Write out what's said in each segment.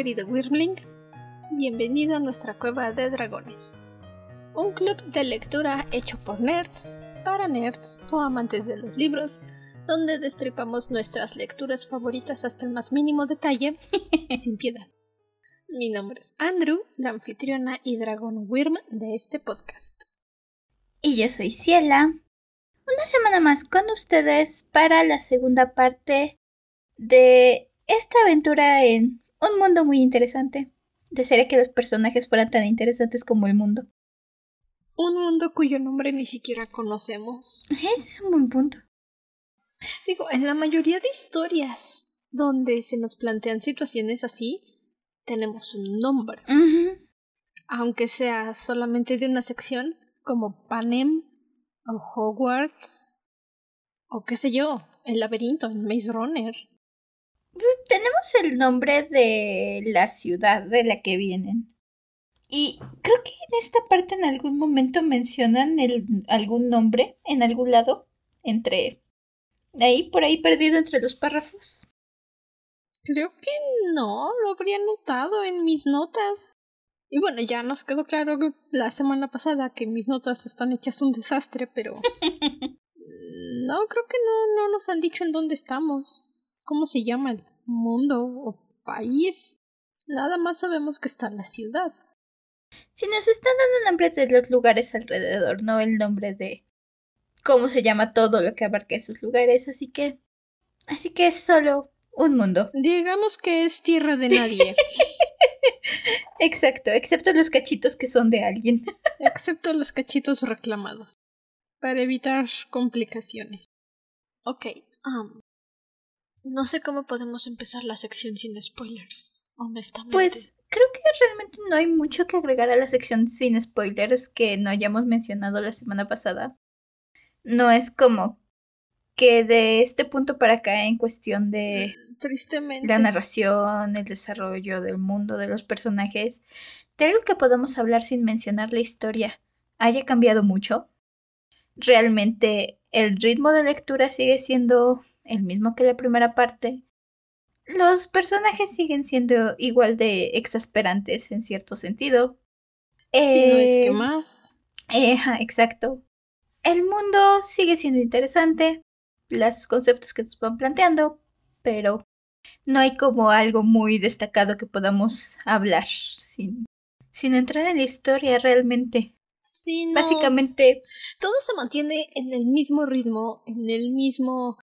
querido Wyrmling. Bienvenido a nuestra cueva de dragones. Un club de lectura hecho por nerds, para nerds o amantes de los libros, donde destripamos nuestras lecturas favoritas hasta el más mínimo detalle, sin piedad. Mi nombre es Andrew, la anfitriona y dragón Wyrm de este podcast. Y yo soy Ciela. Una semana más con ustedes para la segunda parte de esta aventura en un mundo muy interesante. Desearía que los personajes fueran tan interesantes como el mundo. Un mundo cuyo nombre ni siquiera conocemos. Ese es un buen punto. Digo, en la mayoría de historias donde se nos plantean situaciones así, tenemos un nombre. Aunque sea solamente de una sección, como Panem o Hogwarts, o qué sé yo, el laberinto en Maze Runner. Tenemos el nombre de la ciudad de la que vienen. Y creo que en esta parte en algún momento mencionan el, algún nombre en algún lado, entre ahí, por ahí perdido entre los párrafos. Creo que no, lo habría notado en mis notas. Y bueno, ya nos quedó claro la semana pasada que mis notas están hechas un desastre, pero... no, creo que no, no nos han dicho en dónde estamos. ¿Cómo se llama el mundo o país? Nada más sabemos que está en la ciudad. Si nos están dando nombres de los lugares alrededor, no el nombre de cómo se llama todo lo que abarca esos lugares, así que... Así que es solo un mundo. Digamos que es tierra de nadie. Exacto, excepto los cachitos que son de alguien. excepto los cachitos reclamados. Para evitar complicaciones. Ok, um, no sé cómo podemos empezar la sección sin spoilers, honestamente. Pues creo que realmente no hay mucho que agregar a la sección sin spoilers que no hayamos mencionado la semana pasada. No es como que de este punto para acá en cuestión de mm, tristemente la narración, el desarrollo del mundo de los personajes, de algo que podamos hablar sin mencionar la historia haya cambiado mucho. Realmente el ritmo de lectura sigue siendo el mismo que la primera parte. Los personajes siguen siendo igual de exasperantes en cierto sentido. Si no es que eh, más. exacto. El mundo sigue siendo interesante los conceptos que nos van planteando, pero no hay como algo muy destacado que podamos hablar sin, sin entrar en la historia realmente. Básicamente todo se mantiene en el mismo ritmo, en el mismo...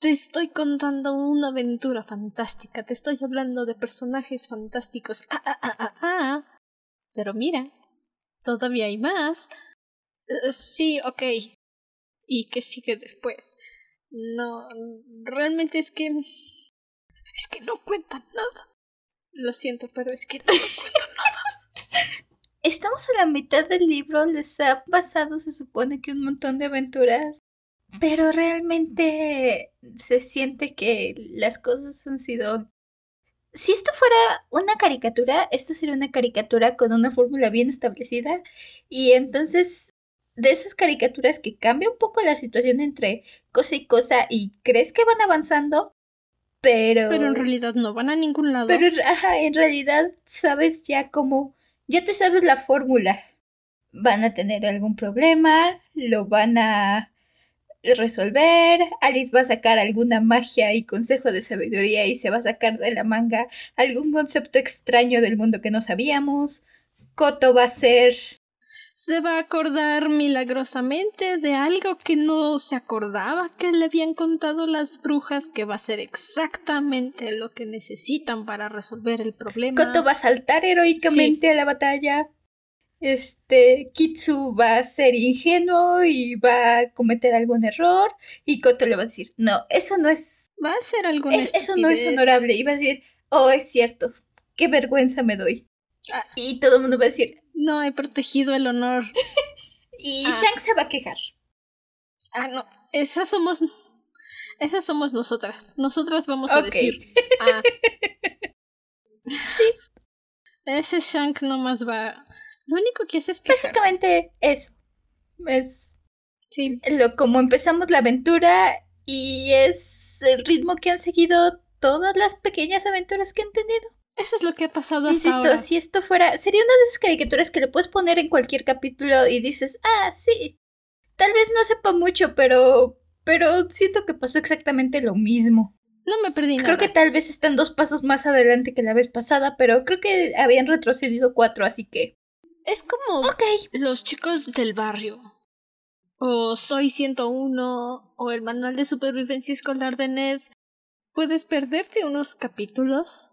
Te estoy contando una aventura fantástica, te estoy hablando de personajes fantásticos. Ah, ah, ah, ah, ah. Pero mira, todavía hay más. Eh, sí, ok. ¿Y qué sigue después? No, realmente es que... Es que no cuentan nada. Lo siento, pero es que no cuentan nada. Estamos a la mitad del libro, les ha pasado, se supone que un montón de aventuras, pero realmente se siente que las cosas han sido... Si esto fuera una caricatura, esta sería una caricatura con una fórmula bien establecida y entonces de esas caricaturas que cambia un poco la situación entre cosa y cosa y crees que van avanzando, pero... Pero en realidad no van a ningún lado. Pero ajá, en realidad sabes ya cómo... Ya te sabes la fórmula. Van a tener algún problema, lo van a resolver, Alice va a sacar alguna magia y consejo de sabiduría y se va a sacar de la manga algún concepto extraño del mundo que no sabíamos. Coto va a ser se va a acordar milagrosamente de algo que no se acordaba que le habían contado las brujas, que va a ser exactamente lo que necesitan para resolver el problema. Koto va a saltar heroicamente a la batalla. Este, Kitsu va a ser ingenuo y va a cometer algún error. Y Koto le va a decir, no, eso no es... Va a ser algo Eso no es honorable. Y va a decir, oh, es cierto, qué vergüenza me doy. Ah. Y todo el mundo va a decir, no he protegido el honor. y ah. Shank se va a quejar. Ah, no. Esas somos. Esas somos nosotras. Nosotras vamos a decir. Ah. sí. Ese Shank nomás va. Lo único que hace es quejarse. Básicamente eso. Es. Sí. Lo, como empezamos la aventura y es el ritmo que han seguido todas las pequeñas aventuras que han tenido. Eso es lo que ha pasado hasta Insisto, ahora. si esto fuera. Sería una de esas caricaturas que le puedes poner en cualquier capítulo y dices, ah, sí. Tal vez no sepa mucho, pero. Pero siento que pasó exactamente lo mismo. No me perdí Creo nada. que tal vez están dos pasos más adelante que la vez pasada, pero creo que habían retrocedido cuatro, así que. Es como Ok. los chicos del barrio. O Soy 101. O el manual de supervivencia escolar de Ned. Puedes perderte unos capítulos.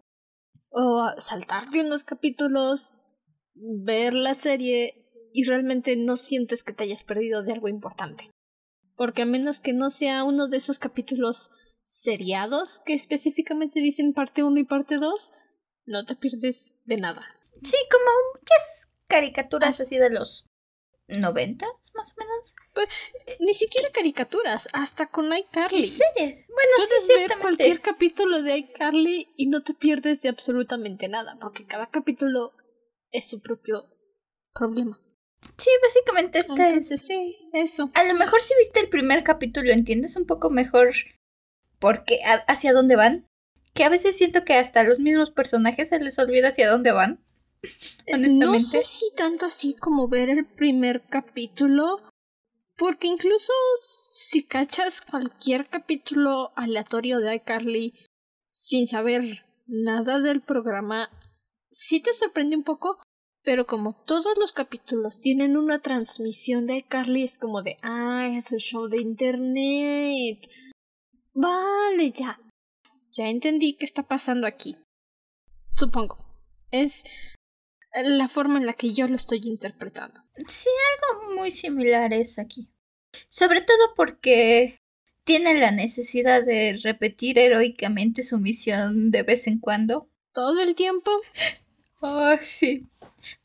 O saltarte unos capítulos. Ver la serie. Y realmente no sientes que te hayas perdido de algo importante. Porque a menos que no sea uno de esos capítulos seriados que específicamente dicen parte 1 y parte 2, no te pierdes de nada. Sí, como muchas caricaturas así de los noventas, más o menos. Ni siquiera caricaturas, hasta con Y iCarly. series. Bueno, Puedes sí, ver cualquier capítulo de iCarly y no te pierdes de absolutamente nada, porque cada capítulo es su propio problema. Sí, básicamente esta Entonces, es. sí, eso. A lo mejor si viste el primer capítulo entiendes un poco mejor por qué, hacia dónde van. Que a veces siento que hasta a los mismos personajes se les olvida hacia dónde van. No sé si tanto así como ver el primer capítulo, porque incluso si cachas cualquier capítulo aleatorio de iCarly sin saber nada del programa, sí te sorprende un poco, pero como todos los capítulos tienen una transmisión de iCarly, es como de, ah, es un show de internet. Vale, ya. Ya entendí qué está pasando aquí. Supongo. Es la forma en la que yo lo estoy interpretando. Sí, algo muy similar es aquí. Sobre todo porque tiene la necesidad de repetir heroicamente su misión de vez en cuando. Todo el tiempo, Oh, sí.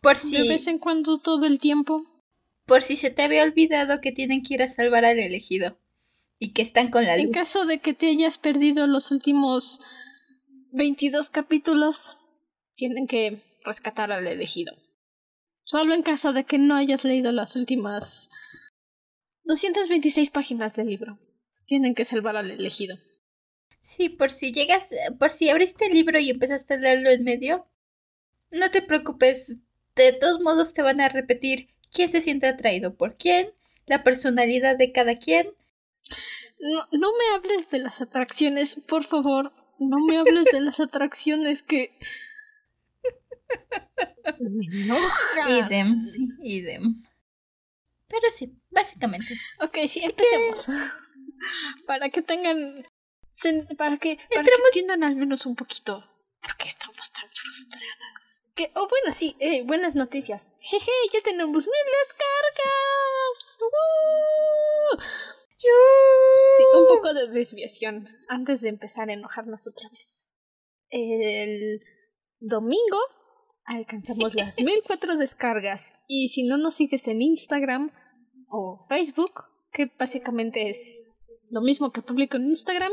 Por de si, vez en cuando, todo el tiempo. por si se te había olvidado que tienen que ir a salvar al elegido. Y que están con la luz. En caso de que te hayas perdido los últimos 22 capítulos, tienen que rescatar al elegido. Solo en caso de que no hayas leído las últimas 226 páginas del libro, tienen que salvar al elegido. Sí, por si llegas, por si abriste el libro y empezaste a leerlo en medio, no te preocupes, de todos modos te van a repetir quién se siente atraído por quién, la personalidad de cada quien. No, no me hables de las atracciones, por favor. No me hables de las atracciones que... Me enoja. Idem, idem. Pero sí, básicamente. Ok, sí, empecemos. para que tengan... sen- Para que, para que Entremos- entiendan al menos un poquito por qué estamos tan frustradas. Que, oh, bueno, sí, eh, buenas noticias. Jeje, ya tenemos mil descargas. ¡Woo! Sí, un poco de desviación antes de empezar a enojarnos otra vez. El domingo alcanzamos las 1004 descargas y si no nos sigues en Instagram o Facebook, que básicamente es lo mismo que publico en Instagram,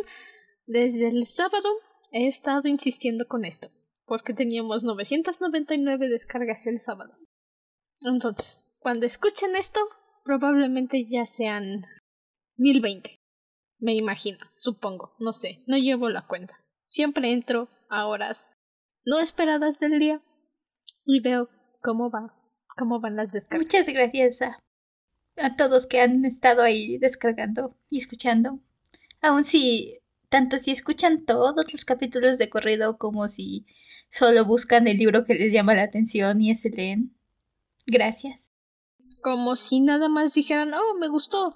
desde el sábado he estado insistiendo con esto, porque teníamos 999 descargas el sábado. Entonces, cuando escuchen esto, probablemente ya sean 1020. Me imagino, supongo, no sé, no llevo la cuenta. Siempre entro a horas no esperadas del día y veo cómo va, cómo van las descargas. Muchas gracias a, a todos que han estado ahí descargando y escuchando. Aun si, tanto si escuchan todos los capítulos de corrido como si solo buscan el libro que les llama la atención y ese leen. Gracias. Como si nada más dijeran, oh, me gustó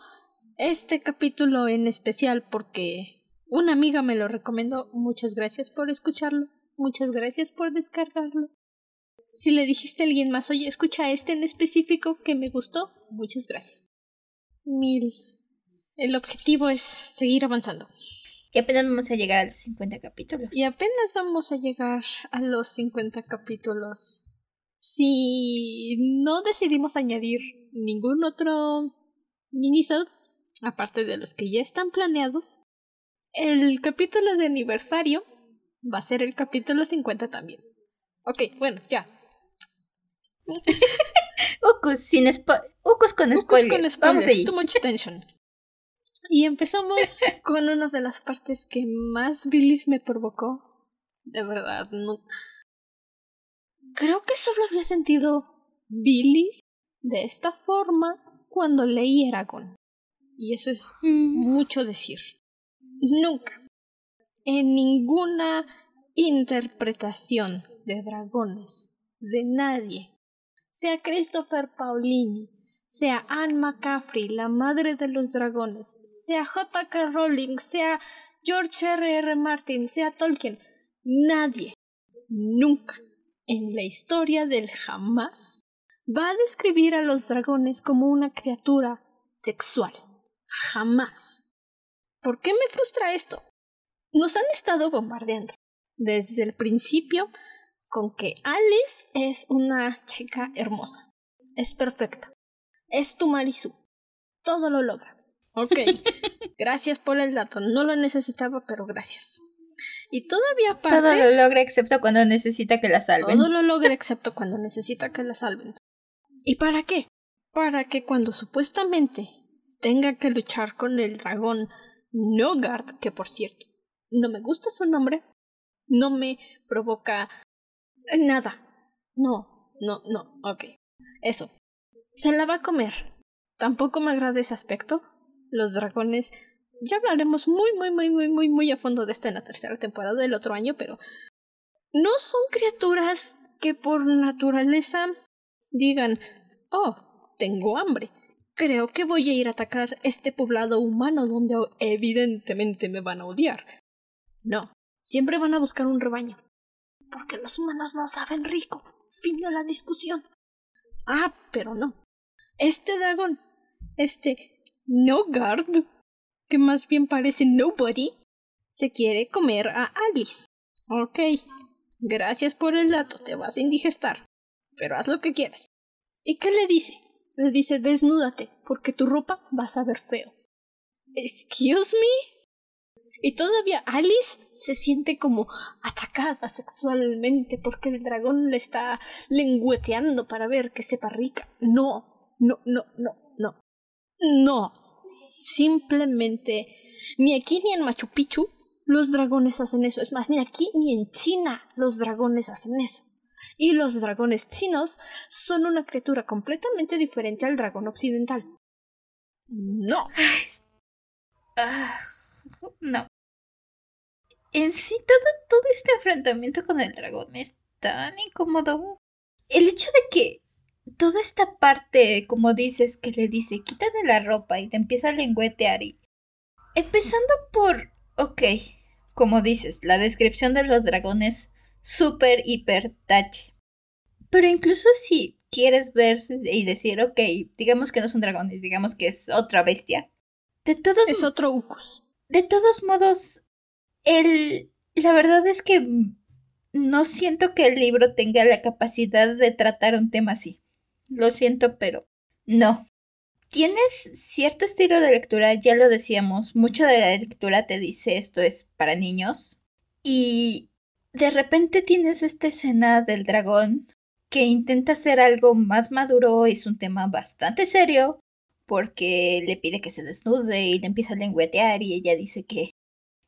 este capítulo en especial porque una amiga me lo recomendó. Muchas gracias por escucharlo. Muchas gracias por descargarlo. Si le dijiste a alguien más, oye, escucha este en específico que me gustó, muchas gracias. Mil. El objetivo es seguir avanzando. Y apenas vamos a llegar a los 50 capítulos. Y apenas vamos a llegar a los 50 capítulos. Si no decidimos añadir ningún otro minisode, aparte de los que ya están planeados, el capítulo de aniversario va a ser el capítulo 50 también. Ok, bueno, ya. Ucus, sin spo- Ucus con Ucus spoilers. con Vamos too much tension. Y empezamos con una de las partes que más bilis me provocó. De verdad, no, Creo que solo había sentido bilis de esta forma cuando leí Eragon. Y eso es Mm, mucho decir. Nunca, en ninguna interpretación de dragones de nadie, sea Christopher Paolini, sea Anne McCaffrey, la madre de los dragones, sea J.K. Rowling, sea George R. R. Martin, sea Tolkien, nadie, nunca, en la historia del jamás, va a describir a los dragones como una criatura sexual. Jamás. ¿Por qué me frustra esto? Nos han estado bombardeando desde el principio con que Alice es una chica hermosa. Es perfecta. Es tu Marisu. Todo lo logra. Ok. gracias por el dato. No lo necesitaba, pero gracias. Y todavía aparte... Todo lo logra excepto cuando necesita que la salven. Todo lo logra excepto cuando necesita que la salven. ¿Y para qué? Para que cuando supuestamente tenga que luchar con el dragón Nogard, que por cierto, no me gusta su nombre, no me provoca nada. No, no, no, ok. Eso. Se la va a comer. Tampoco me agrada ese aspecto. Los dragones. Ya hablaremos muy, muy, muy, muy, muy, muy a fondo de esto en la tercera temporada del otro año, pero no son criaturas que por naturaleza digan, oh, tengo hambre. Creo que voy a ir a atacar este poblado humano donde evidentemente me van a odiar. No, siempre van a buscar un rebaño. Porque los humanos no saben rico. Fin de la discusión. Ah, pero no. Este dragón, este Nogard, que más bien parece Nobody, se quiere comer a Alice. Ok. Gracias por el dato, te vas a indigestar. Pero haz lo que quieras. ¿Y qué le dice? Le dice desnúdate, porque tu ropa vas a ver feo. Excuse me? Y todavía Alice se siente como atacada sexualmente porque el dragón le está lengüeteando para ver que sepa rica. No, no, no, no, no. No. Simplemente ni aquí ni en Machu Picchu los dragones hacen eso. Es más, ni aquí ni en China los dragones hacen eso. Y los dragones chinos son una criatura completamente diferente al dragón occidental. No. Ah, no. En sí, todo, todo este enfrentamiento con el dragón es tan incómodo. El hecho de que toda esta parte, como dices, que le dice, quítate la ropa y te empieza a lengüetear y... Empezando por, ok, como dices, la descripción de los dragones, súper, hiper, tache. Pero incluso si quieres ver y decir, ok, digamos que no son dragones, digamos que es otra bestia. De todos Es otro Ucus. de todos modos, el, la verdad es que no siento que el libro tenga la capacidad de tratar un tema así. Lo siento, pero no. Tienes cierto estilo de lectura, ya lo decíamos, mucho de la lectura te dice esto es para niños. Y de repente tienes esta escena del dragón que intenta hacer algo más maduro, es un tema bastante serio, porque le pide que se desnude y le empieza a lengüetear y ella dice que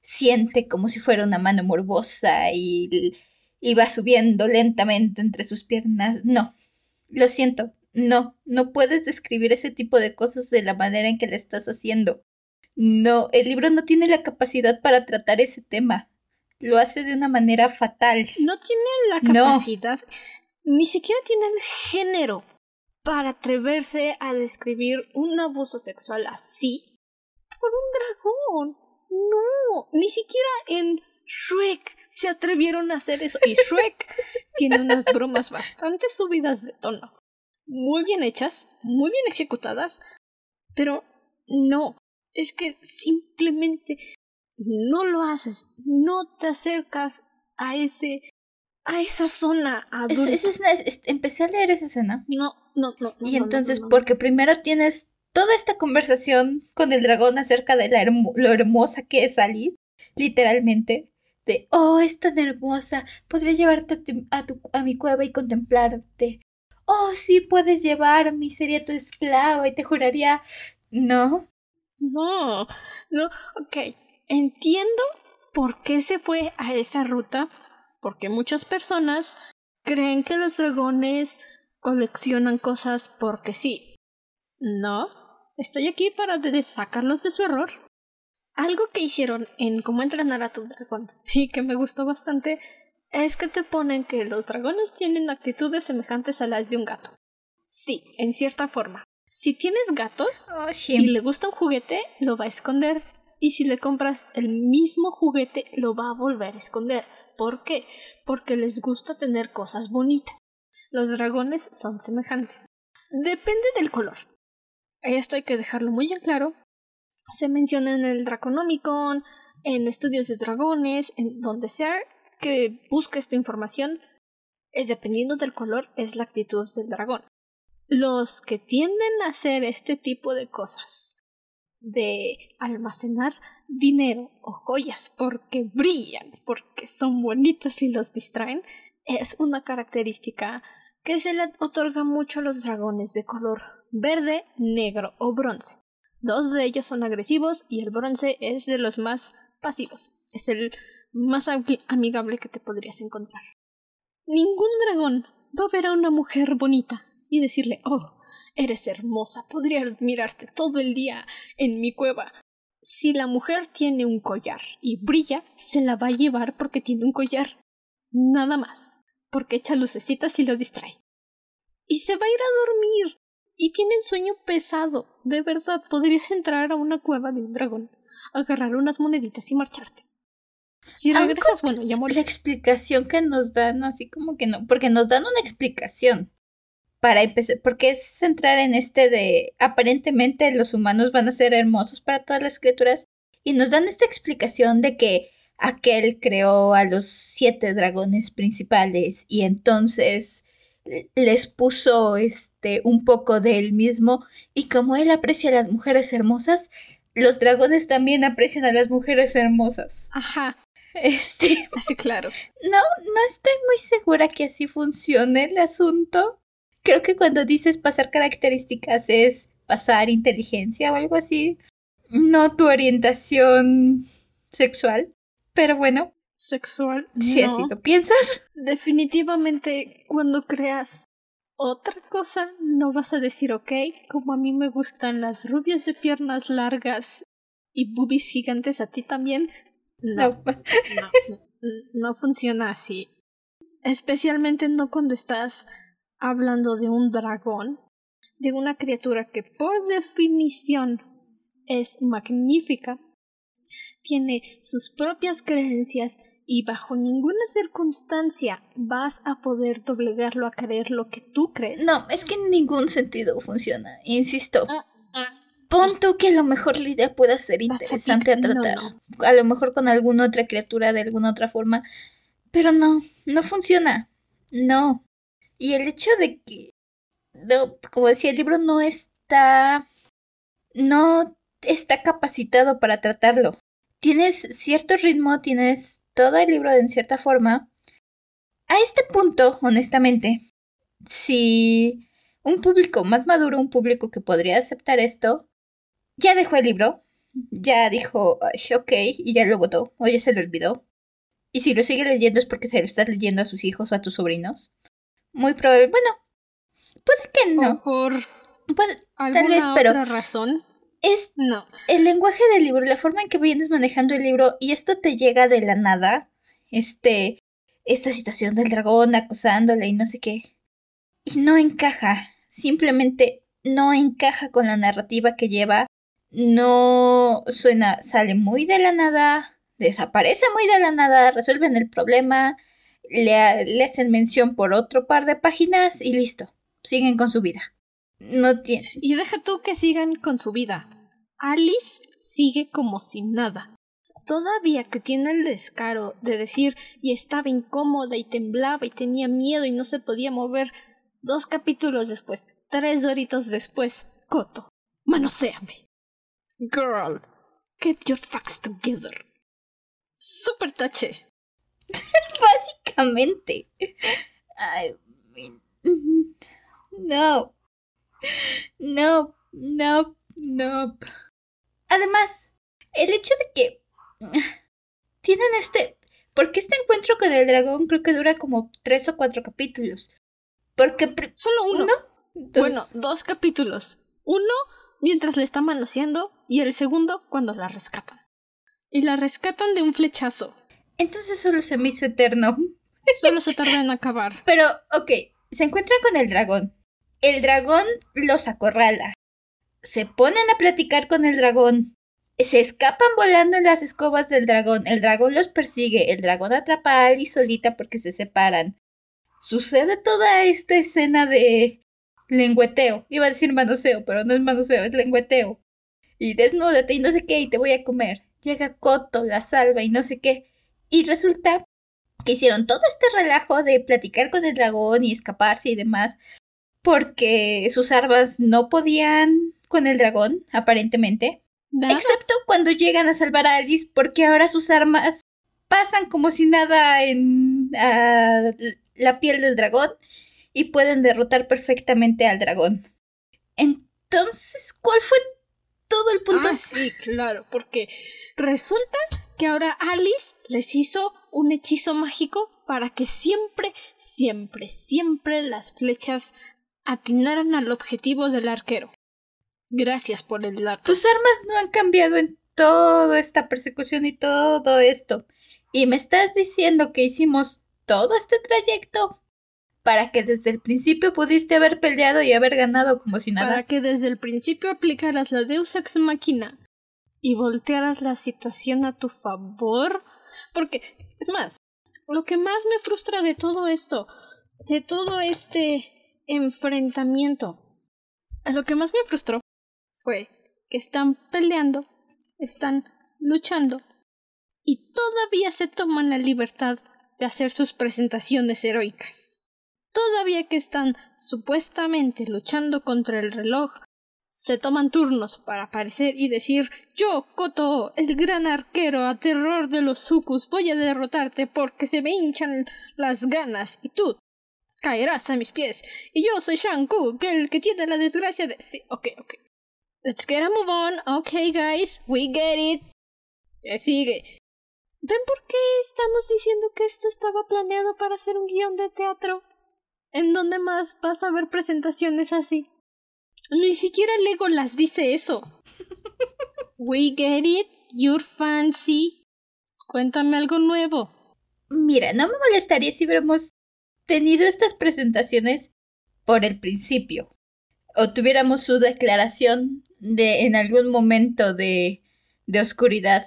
siente como si fuera una mano morbosa y, y va subiendo lentamente entre sus piernas. No, lo siento, no, no puedes describir ese tipo de cosas de la manera en que le estás haciendo. No, el libro no tiene la capacidad para tratar ese tema. Lo hace de una manera fatal. No tiene la No. capacidad, ni siquiera tiene el género para atreverse a describir un abuso sexual así por un dragón. No, ni siquiera en Shrek se atrevieron a hacer eso. Y Shrek tiene unas bromas bastante subidas de tono. Muy bien hechas, muy bien ejecutadas, pero no, es que simplemente no lo haces, no te acercas a ese a esa zona Es- esa escena- es- es- empecé a leer esa escena. No, no, no. Y no, entonces, no, no. porque primero tienes toda esta conversación con el dragón acerca de la lo hermosa que es Ali, literalmente, de, oh, es tan hermosa, podría llevarte a, mi cueva y contemplarte. Oh, sí, puedes llevarme sería tu esclava y te juraría... No, No, no, ok. Entiendo por qué se fue a esa ruta, porque muchas personas creen que los dragones coleccionan cosas porque sí. No, estoy aquí para sacarlos de su error. Algo que hicieron en Cómo entrenar a tu dragón y que me gustó bastante es que te ponen que los dragones tienen actitudes semejantes a las de un gato. Sí, en cierta forma. Si tienes gatos Oh, y le gusta un juguete, lo va a esconder. Y si le compras el mismo juguete, lo va a volver a esconder. ¿Por qué? Porque les gusta tener cosas bonitas. Los dragones son semejantes. Depende del color. Esto hay que dejarlo muy en claro. Se menciona en el Draconomicon, en estudios de dragones, en donde sea que busque esta información, eh, dependiendo del color, es la actitud del dragón. Los que tienden a hacer este tipo de cosas, de almacenar dinero o joyas porque brillan, porque son bonitas y los distraen, es una característica que se le otorga mucho a los dragones de color verde, negro o bronce. Dos de ellos son agresivos y el bronce es de los más pasivos. Es el más ami- amigable que te podrías encontrar. Ningún dragón va a ver a una mujer bonita y decirle, oh, eres hermosa, podría admirarte todo el día en mi cueva. Si la mujer tiene un collar y brilla, se la va a llevar porque tiene un collar. Nada más. Porque echa lucecitas y lo distrae. Y se va a ir a dormir. Y tienen sueño pesado. De verdad, podrías entrar a una cueva de un dragón, agarrar unas moneditas y marcharte. Si regresas, bueno, ya La morí. explicación que nos dan, así como que no, porque nos dan una explicación para empezar, porque es centrar en este de aparentemente los humanos van a ser hermosos para todas las criaturas y nos dan esta explicación de que aquel creó a los siete dragones principales y entonces les puso este un poco de él mismo y como él aprecia a las mujeres hermosas, los dragones también aprecian a las mujeres hermosas. Ajá, Este, así claro. no, no estoy muy segura que así funcione el asunto. Creo que cuando dices pasar características es pasar inteligencia o algo así, no tu orientación sexual. Pero bueno, Sexual. no. así lo piensas. Definitivamente, cuando creas otra cosa, no vas a decir, ok, como a mí me gustan las rubias de piernas largas y boobies gigantes, a ti también. No, No. no, no funciona así. Especialmente no cuando estás hablando de un dragón, de una criatura que por definición es magnífica, tiene sus propias creencias y bajo ninguna circunstancia vas a poder doblegarlo a creer lo que tú crees. No, es que en ningún sentido funciona. Insisto, Ah, pon tú que a lo mejor la idea pueda ser a interesante a no, tratar. no. A lo mejor con alguna otra criatura de alguna otra forma. Pero no, no funciona. No. Y el hecho de que, no, como decía, el libro no está, no está capacitado para tratarlo. Tienes cierto ritmo, tienes todo el libro en cierta forma. A este punto, honestamente, si un público más maduro, un público que podría aceptar esto, ya dejó el libro, ya dijo, "Ay, ok, y ya lo votó, o ya se lo olvidó. Y si lo sigue leyendo es porque se lo estás leyendo a sus hijos o a tus sobrinos. Muy probable, bueno, puede que no, por puede, alguna vez, pero- otra razón. Es No. el lenguaje del libro, la forma en que vienes manejando el libro, y esto te llega de la nada, este, esta situación del dragón acosándola y no sé qué, y no encaja, simplemente no encaja con la narrativa que lleva, no suena, sale muy de la nada, desaparece muy de la nada, resuelven el problema, le, le hacen mención por otro par de páginas y listo, siguen con su vida. No tiene... Y deja tú que sigan con su vida. Alice sigue como si nada. Todavía que tiene el descaro de decir y estaba incómoda y temblaba y tenía miedo y no se podía mover. Dos capítulos después, tres doritos después, Coto, manoséame. Girl, get your facts together. Super tache. Básicamente. I mean, no. No, no, no. Además, el hecho de que tienen este... Porque este encuentro con el dragón creo que dura como tres o cuatro capítulos. Porque... Solo uno. Bueno, dos capítulos. Uno mientras le está manoseando y el segundo cuando la rescatan. Y la rescatan de un flechazo. Entonces solo se me hizo eterno. Solo se tarda en acabar. Pero, ok, se encuentran con el dragón. El dragón los acorrala. Se ponen a platicar con el dragón. Se escapan volando en las escobas del dragón. El dragón los persigue. El dragón atrapa a Alice solita porque se separan. Sucede toda esta escena de lengüeteo. Iba a decir manoseo, pero no es manoseo, es lengüeteo. Y desnúdate y no sé qué, y te voy a comer. Llega Coto, la salva y no sé qué. Y resulta que hicieron todo este relajo de platicar con el dragón y escaparse y demás, porque sus armas no podían con el dragón, aparentemente. Excepto cuando llegan a salvar a Alice, porque ahora sus armas pasan como si nada en la piel del dragón y pueden derrotar perfectamente al dragón. Entonces, ¿cuál fue todo el punto? Ah, sí, claro, porque resulta que ahora Alice les hizo un hechizo mágico para que siempre, siempre, siempre las flechas atinaran al objetivo del arquero. Gracias por el dato. Tus armas no han cambiado en toda esta persecución y todo esto. Y me estás diciendo que hicimos todo este trayecto para que desde el principio pudiste haber peleado y haber ganado como si nada. Para que desde el principio aplicaras la Deus Ex Machina y voltearas la situación a tu favor. Porque, es más, lo que más me frustra de todo esto, de todo este enfrentamiento, lo que más me frustró fue que están peleando, están luchando y todavía se toman la libertad de hacer sus presentaciones heroicas. Todavía que están supuestamente luchando contra el reloj, se toman turnos para aparecer y decir Yo, Koto, el gran arquero a terror de los sukus, voy a derrotarte porque se me hinchan las ganas y tú caerás a mis pies. Y yo soy Shanku, el que tiene la desgracia de... Sí, ok, ok. Let's get a move on. Okay, guys, we get it. Ya sigue. ¿Ven por qué estamos diciendo que esto estaba planeado para ser un guion de teatro? ¿En dónde más vas a ver presentaciones así? Ni siquiera las dice eso. We get it, you're fancy. Cuéntame algo nuevo. Mira, no me molestaría si hubiéramos tenido estas presentaciones por el principio. O tuviéramos su declaración de en algún momento de, de oscuridad.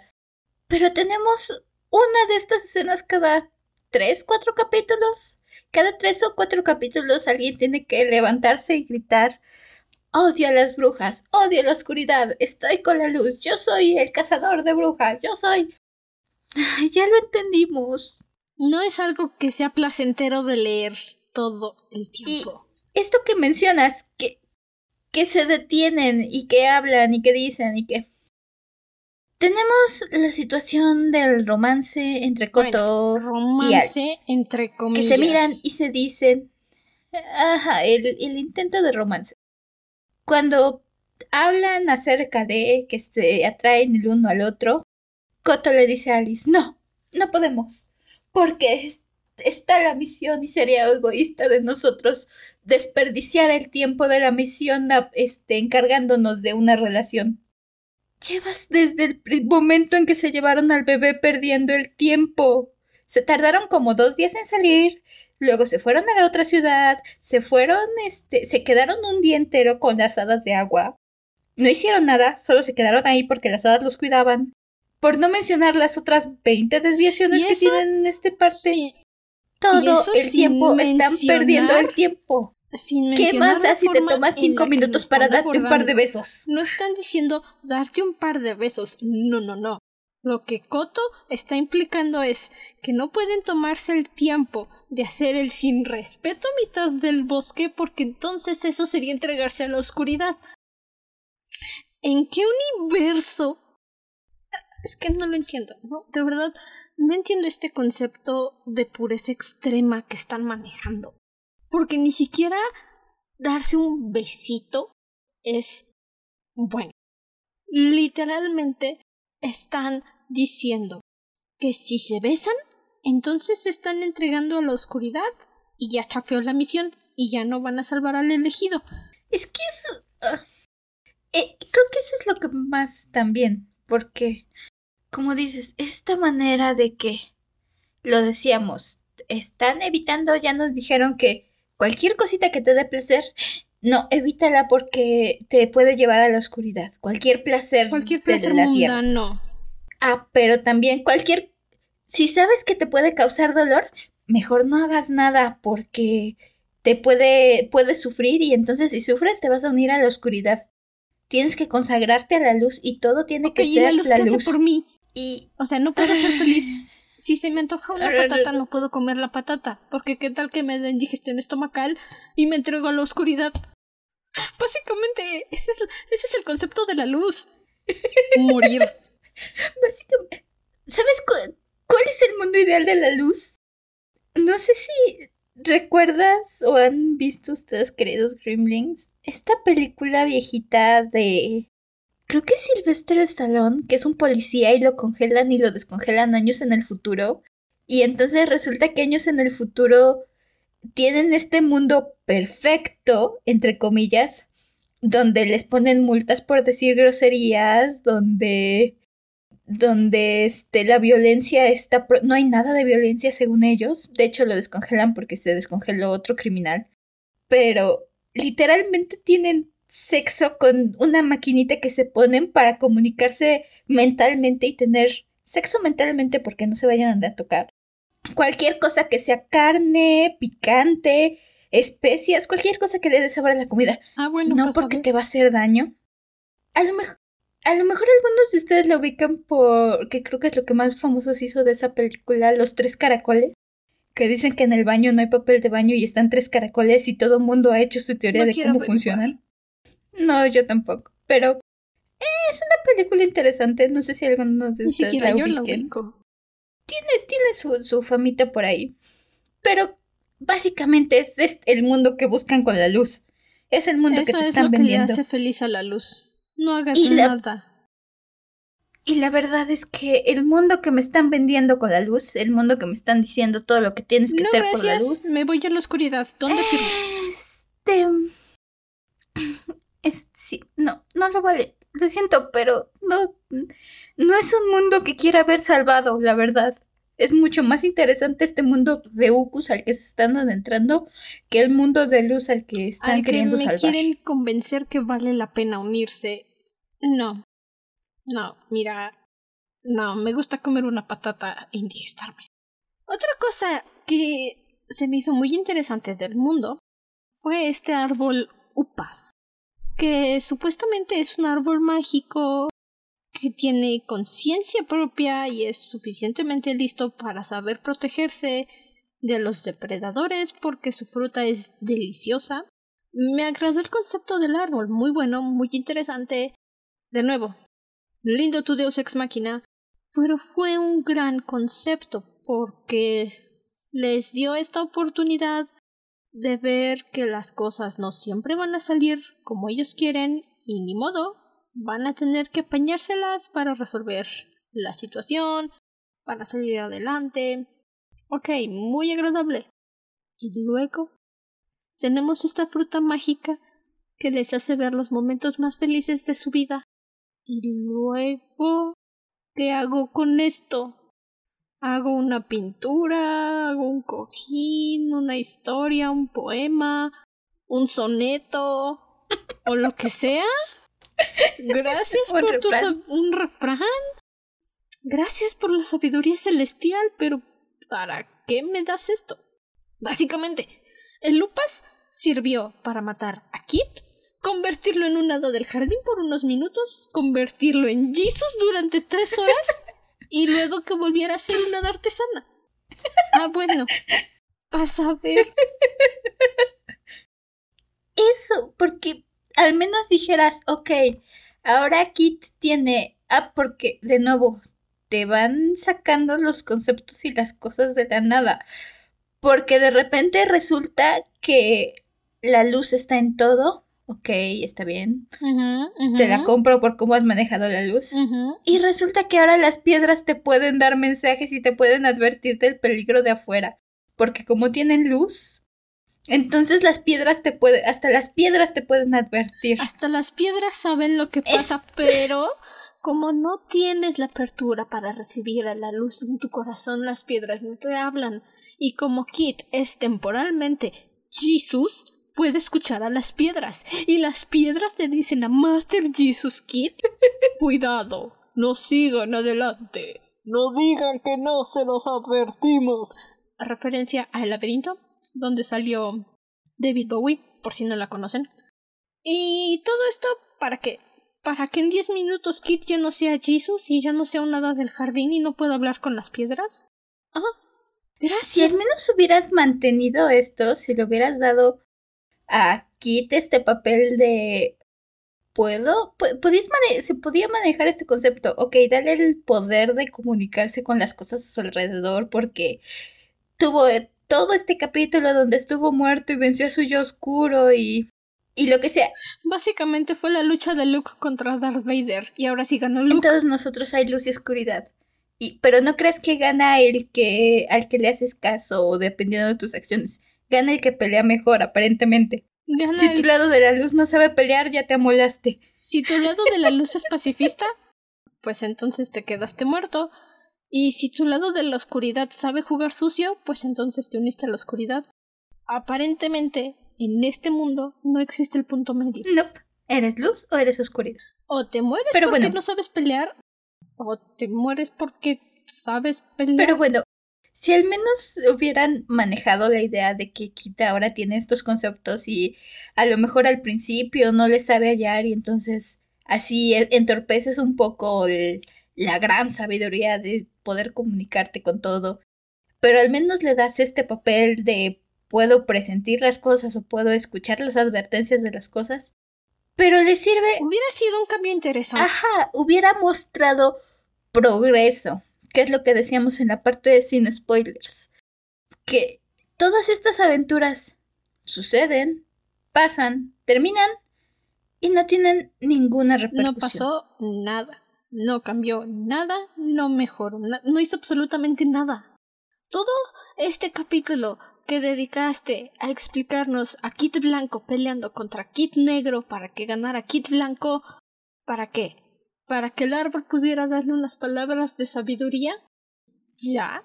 Pero tenemos una de estas escenas cada tres, cuatro capítulos. Cada tres o cuatro capítulos alguien tiene que levantarse y gritar Odio a las brujas, odio la oscuridad, estoy con la luz, yo soy el cazador de brujas, yo soy... ya lo entendimos. No es algo que sea placentero de leer todo el tiempo. esto que mencionas, que que se detienen y que hablan y que dicen y que... Tenemos la situación del romance entre Koto y Alice, entre comillas. Que se miran y se dicen... Ajá, el, el intento de romance. Cuando hablan acerca de que se atraen el uno al otro, Koto le dice a Alice, no, no podemos, porque está la misión y sería egoísta de nosotros desperdiciar el tiempo de la misión este, encargándonos de una relación. Llevas desde el momento en que se llevaron al bebé perdiendo el tiempo. Se tardaron como dos días en salir, luego se fueron a la otra ciudad, se fueron, este, se quedaron un día entero con las hadas de agua. No hicieron nada, solo se quedaron ahí porque las hadas los cuidaban. Por no mencionar las otras 20 desviaciones que tienen en este parte. Todo el tiempo están perdiendo el tiempo. ¿Qué más da si te tomas cinco minutos para darte un par de besos? No están diciendo darte un par de besos. No, no, no. Lo que Koto está implicando es que no pueden tomarse el tiempo de hacer el sin respeto a mitad del bosque porque entonces eso sería entregarse a la oscuridad. ¿En qué universo? Es que no lo entiendo, ¿no? De verdad, no entiendo este concepto de pureza extrema que están manejando. Porque ni siquiera darse un besito es bueno. Literalmente están diciendo que si se besan entonces se están entregando a la oscuridad y ya chafeó la misión y ya no van a salvar al elegido. Es que es... ah, eh, creo que eso es lo que más también, porque, como dices, esta manera de que, lo decíamos, están evitando, ya nos dijeron que cualquier cosita que te dé placer, no, evítala porque te puede llevar a la oscuridad. Cualquier placer, Cualquier de placer la tierra. mundano. Ah, pero también cualquier... Si sabes que te puede causar dolor, mejor no hagas nada porque te puede, puedes sufrir y entonces si sufres te vas a unir a la oscuridad. Tienes que consagrarte a la luz y todo tiene que ¿y ser la luz la hace luz. por mí? Y O sea, no puedo ser feliz. Si se me antoja una patata, no puedo comer la patata. Porque qué tal que me den digestión estomacal y me entrego a la oscuridad. Básicamente, ese es, ese es el concepto de la luz. Morir. básicamente, ¿sabes cu- cuál es el mundo ideal de la luz? No sé si recuerdas o han visto ustedes, queridos Gremlins, esta película viejita de... Creo que es Sylvester Stallone, que es un policía y lo congelan y lo descongelan años en el futuro. Y entonces resulta que años en el futuro tienen este mundo perfecto, entre comillas, donde les ponen multas por decir groserías, donde donde este, la violencia está... pro- No hay nada de violencia según ellos. De hecho, lo descongelan porque se descongeló otro criminal. Pero literalmente tienen sexo con una maquinita que se ponen para comunicarse mentalmente y tener sexo mentalmente porque no se vayan a tocar. Cualquier cosa que sea carne, picante, especias, cualquier cosa que le dé sabor a la comida. Ah, bueno. No porque te va a hacer daño. A lo mejor, a lo mejor algunos de ustedes lo ubican por, que creo que es lo que más famoso se hizo de esa película, Los Tres Caracoles, que dicen que en el baño no hay papel de baño y están tres caracoles y todo el mundo ha hecho su teoría No de cómo funcionan. No, yo tampoco, pero es una película interesante, no sé si algunos de ustedes la ubiquen. Tiene, tiene su, su famita por ahí, pero básicamente es, es el mundo que buscan con la luz. Es el mundo que te es están lo que vendiendo. le hace feliz a la luz. No hagas Y la- nada. Y la verdad es que el mundo que me están vendiendo con la luz, el mundo que me están diciendo todo lo que tienes que no, hacer gracias. por la luz. Me voy a la oscuridad. ¿Dónde? Este. Es, sí, no, no lo vale. Lo siento, pero no. No es un mundo que quiera haber salvado, la verdad. Es mucho más interesante este mundo de Ucus al que se están adentrando que el mundo de luz al que están Al que queriendo me salvar. quieren convencer que vale la pena unirse. No. No, mira. No, me gusta comer una patata e indigestarme. Otra cosa que se me hizo muy interesante del mundo fue este árbol Upas, que supuestamente es un árbol mágico que tiene conciencia propia y es suficientemente listo para saber protegerse de los depredadores porque su fruta es deliciosa. Me agradó el concepto del árbol, muy bueno, muy interesante. De nuevo, lindo tu Deus ex máquina, pero fue un gran concepto porque les dio esta oportunidad de ver que las cosas no siempre van a salir como ellos quieren y ni modo, van a tener que apañárselas para resolver la situación, para salir adelante. Ok, muy agradable. Y luego tenemos esta fruta mágica que les hace ver los momentos más felices de su vida. Y luego, ¿qué hago con esto? ¿Hago una pintura? ¿Hago un cojín? ¿Una historia? ¿Un poema? ¿Un soneto? ¿O lo que sea? Gracias por tu sab- un refrán. Gracias por la sabiduría celestial, pero ¿para qué me das esto? Básicamente, el Lupas sirvió para matar a Kit, convertirlo en un hada del jardín por unos minutos, convertirlo en Jesus durante tres horas y luego que volviera a ser una artesana. Ah, bueno. Vas a ver. Eso, porque al menos dijeras, ok, ahora Kit tiene. Ah, porque de nuevo, te van sacando los conceptos y las cosas de la nada. Porque de repente resulta que la luz está en todo. Ok, está bien. Te la compro por cómo has manejado la luz. Y resulta que ahora las piedras te pueden dar mensajes y te pueden advertir del peligro de afuera. Porque como tienen luz, entonces las piedras te pueden, hasta las piedras te pueden advertir. Hasta las piedras saben lo que pasa, Es- pero como no tienes la apertura para recibir a la luz en tu corazón, las piedras no te hablan. Y como Kit es temporalmente Jesus, puede escuchar a las piedras. Y las piedras le dicen a Master Jesus Kit, cuidado, no sigan adelante. No digan que no se los advertimos. Referencia al laberinto, donde salió David Bowie, por si no la conocen. Y todo esto para que para que en 10 minutos Kit ya no sea Jesus y ya no sea un hada del jardín y no pueda hablar con las piedras. Ah, Si gracias. al menos hubieras mantenido esto, si le hubieras dado a Kit este papel de puedo, mane- se podía manejar este concepto, ok, dale el poder de comunicarse con las cosas a su alrededor porque tuvo eh, todo este capítulo donde estuvo muerto y venció a su yo oscuro y y lo que sea. Básicamente fue la lucha de Luke contra Darth Vader y ahora sí ganó En Luke. todos nosotros hay luz y oscuridad. Y, pero no creas que gana el que al que le haces caso o dependiendo de tus acciones. Gana el que pelea mejor, aparentemente. Gana Si el- tu lado de la luz no sabe pelear, ya te amolaste. Si tu lado de la luz es pacifista, pues entonces te quedaste muerto. Y si tu lado de la oscuridad sabe jugar sucio, pues entonces te uniste a la oscuridad. Aparentemente, en este mundo no existe el punto medio. Nope. ¿Eres luz o eres oscuridad? O te mueres Pero porque bueno. no sabes pelear, o te mueres porque sabes pelear. Pero bueno, si al menos hubieran manejado la idea de que Kita ahora tiene estos conceptos y a lo mejor al principio no le sabe hallar y entonces así e- entorpeces un poco el- la gran sabiduría de poder comunicarte con todo, pero al menos le das este papel de puedo presentir las cosas o puedo escuchar las advertencias de las cosas, pero le sirve Hubiera sido un cambio interesante. Ajá, hubiera mostrado progreso, que es lo que decíamos en la parte de sin spoilers. Que todas estas aventuras suceden, pasan, terminan y no tienen ninguna repercusión. no pasó nada. No cambió nada, no mejoró, no hizo absolutamente nada. Todo este capítulo que dedicaste a explicarnos a Kit Blanco peleando contra Kit Negro para que ganara Kit Blanco, ¿para qué? ¿Para que el árbol pudiera darle unas palabras de sabiduría? ¿Ya?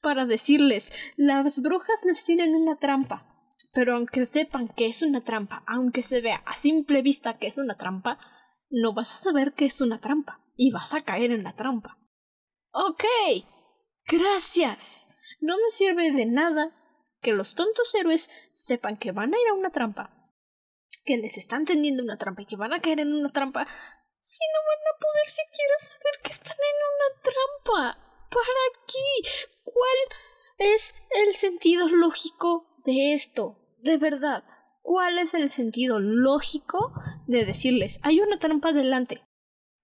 Para decirles, las brujas les tienen una trampa. Pero aunque sepan que es una trampa, aunque se vea a simple vista que es una trampa, no vas a saber que es una trampa y vas a caer en la trampa. Ok. Gracias. No me sirve de nada que los tontos héroes sepan que van a ir a una trampa, que les están tendiendo una trampa y que van a caer en una trampa, si no van a poder siquiera saber que están en una trampa. ¿Para qué? ¿Cuál es el sentido lógico de esto? De verdad, ¿cuál es el sentido lógico de decirles, hay una trampa delante?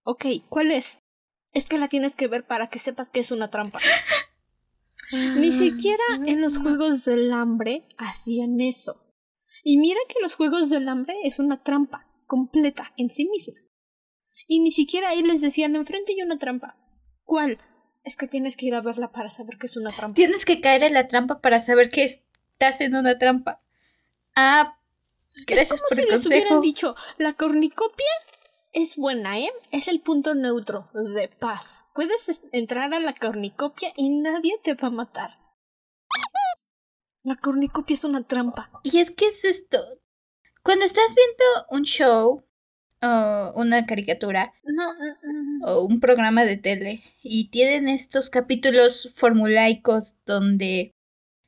Ok, ¿cuál es? Es que la tienes que ver para que sepas que es una trampa. Ni siquiera en los Juegos del Hambre hacían eso. Y mira que los Juegos del Hambre es una trampa completa en sí misma. Y ni siquiera ahí les decían enfrente hay una trampa. ¿Cuál? Es que tienes que ir a verla para saber que es una trampa. Tienes que caer en la trampa para saber que estás en una trampa. Ah, gracias es como por si el les hubieran dicho, la cornicopia es buena, ¿eh? Es el punto neutro de paz. Puedes es- entrar a la cornicopia y nadie te va a matar. La cornicopia es una trampa. Y es que es esto. Cuando estás viendo un show o una caricatura No, o un programa de tele y tienen estos capítulos formulaicos donde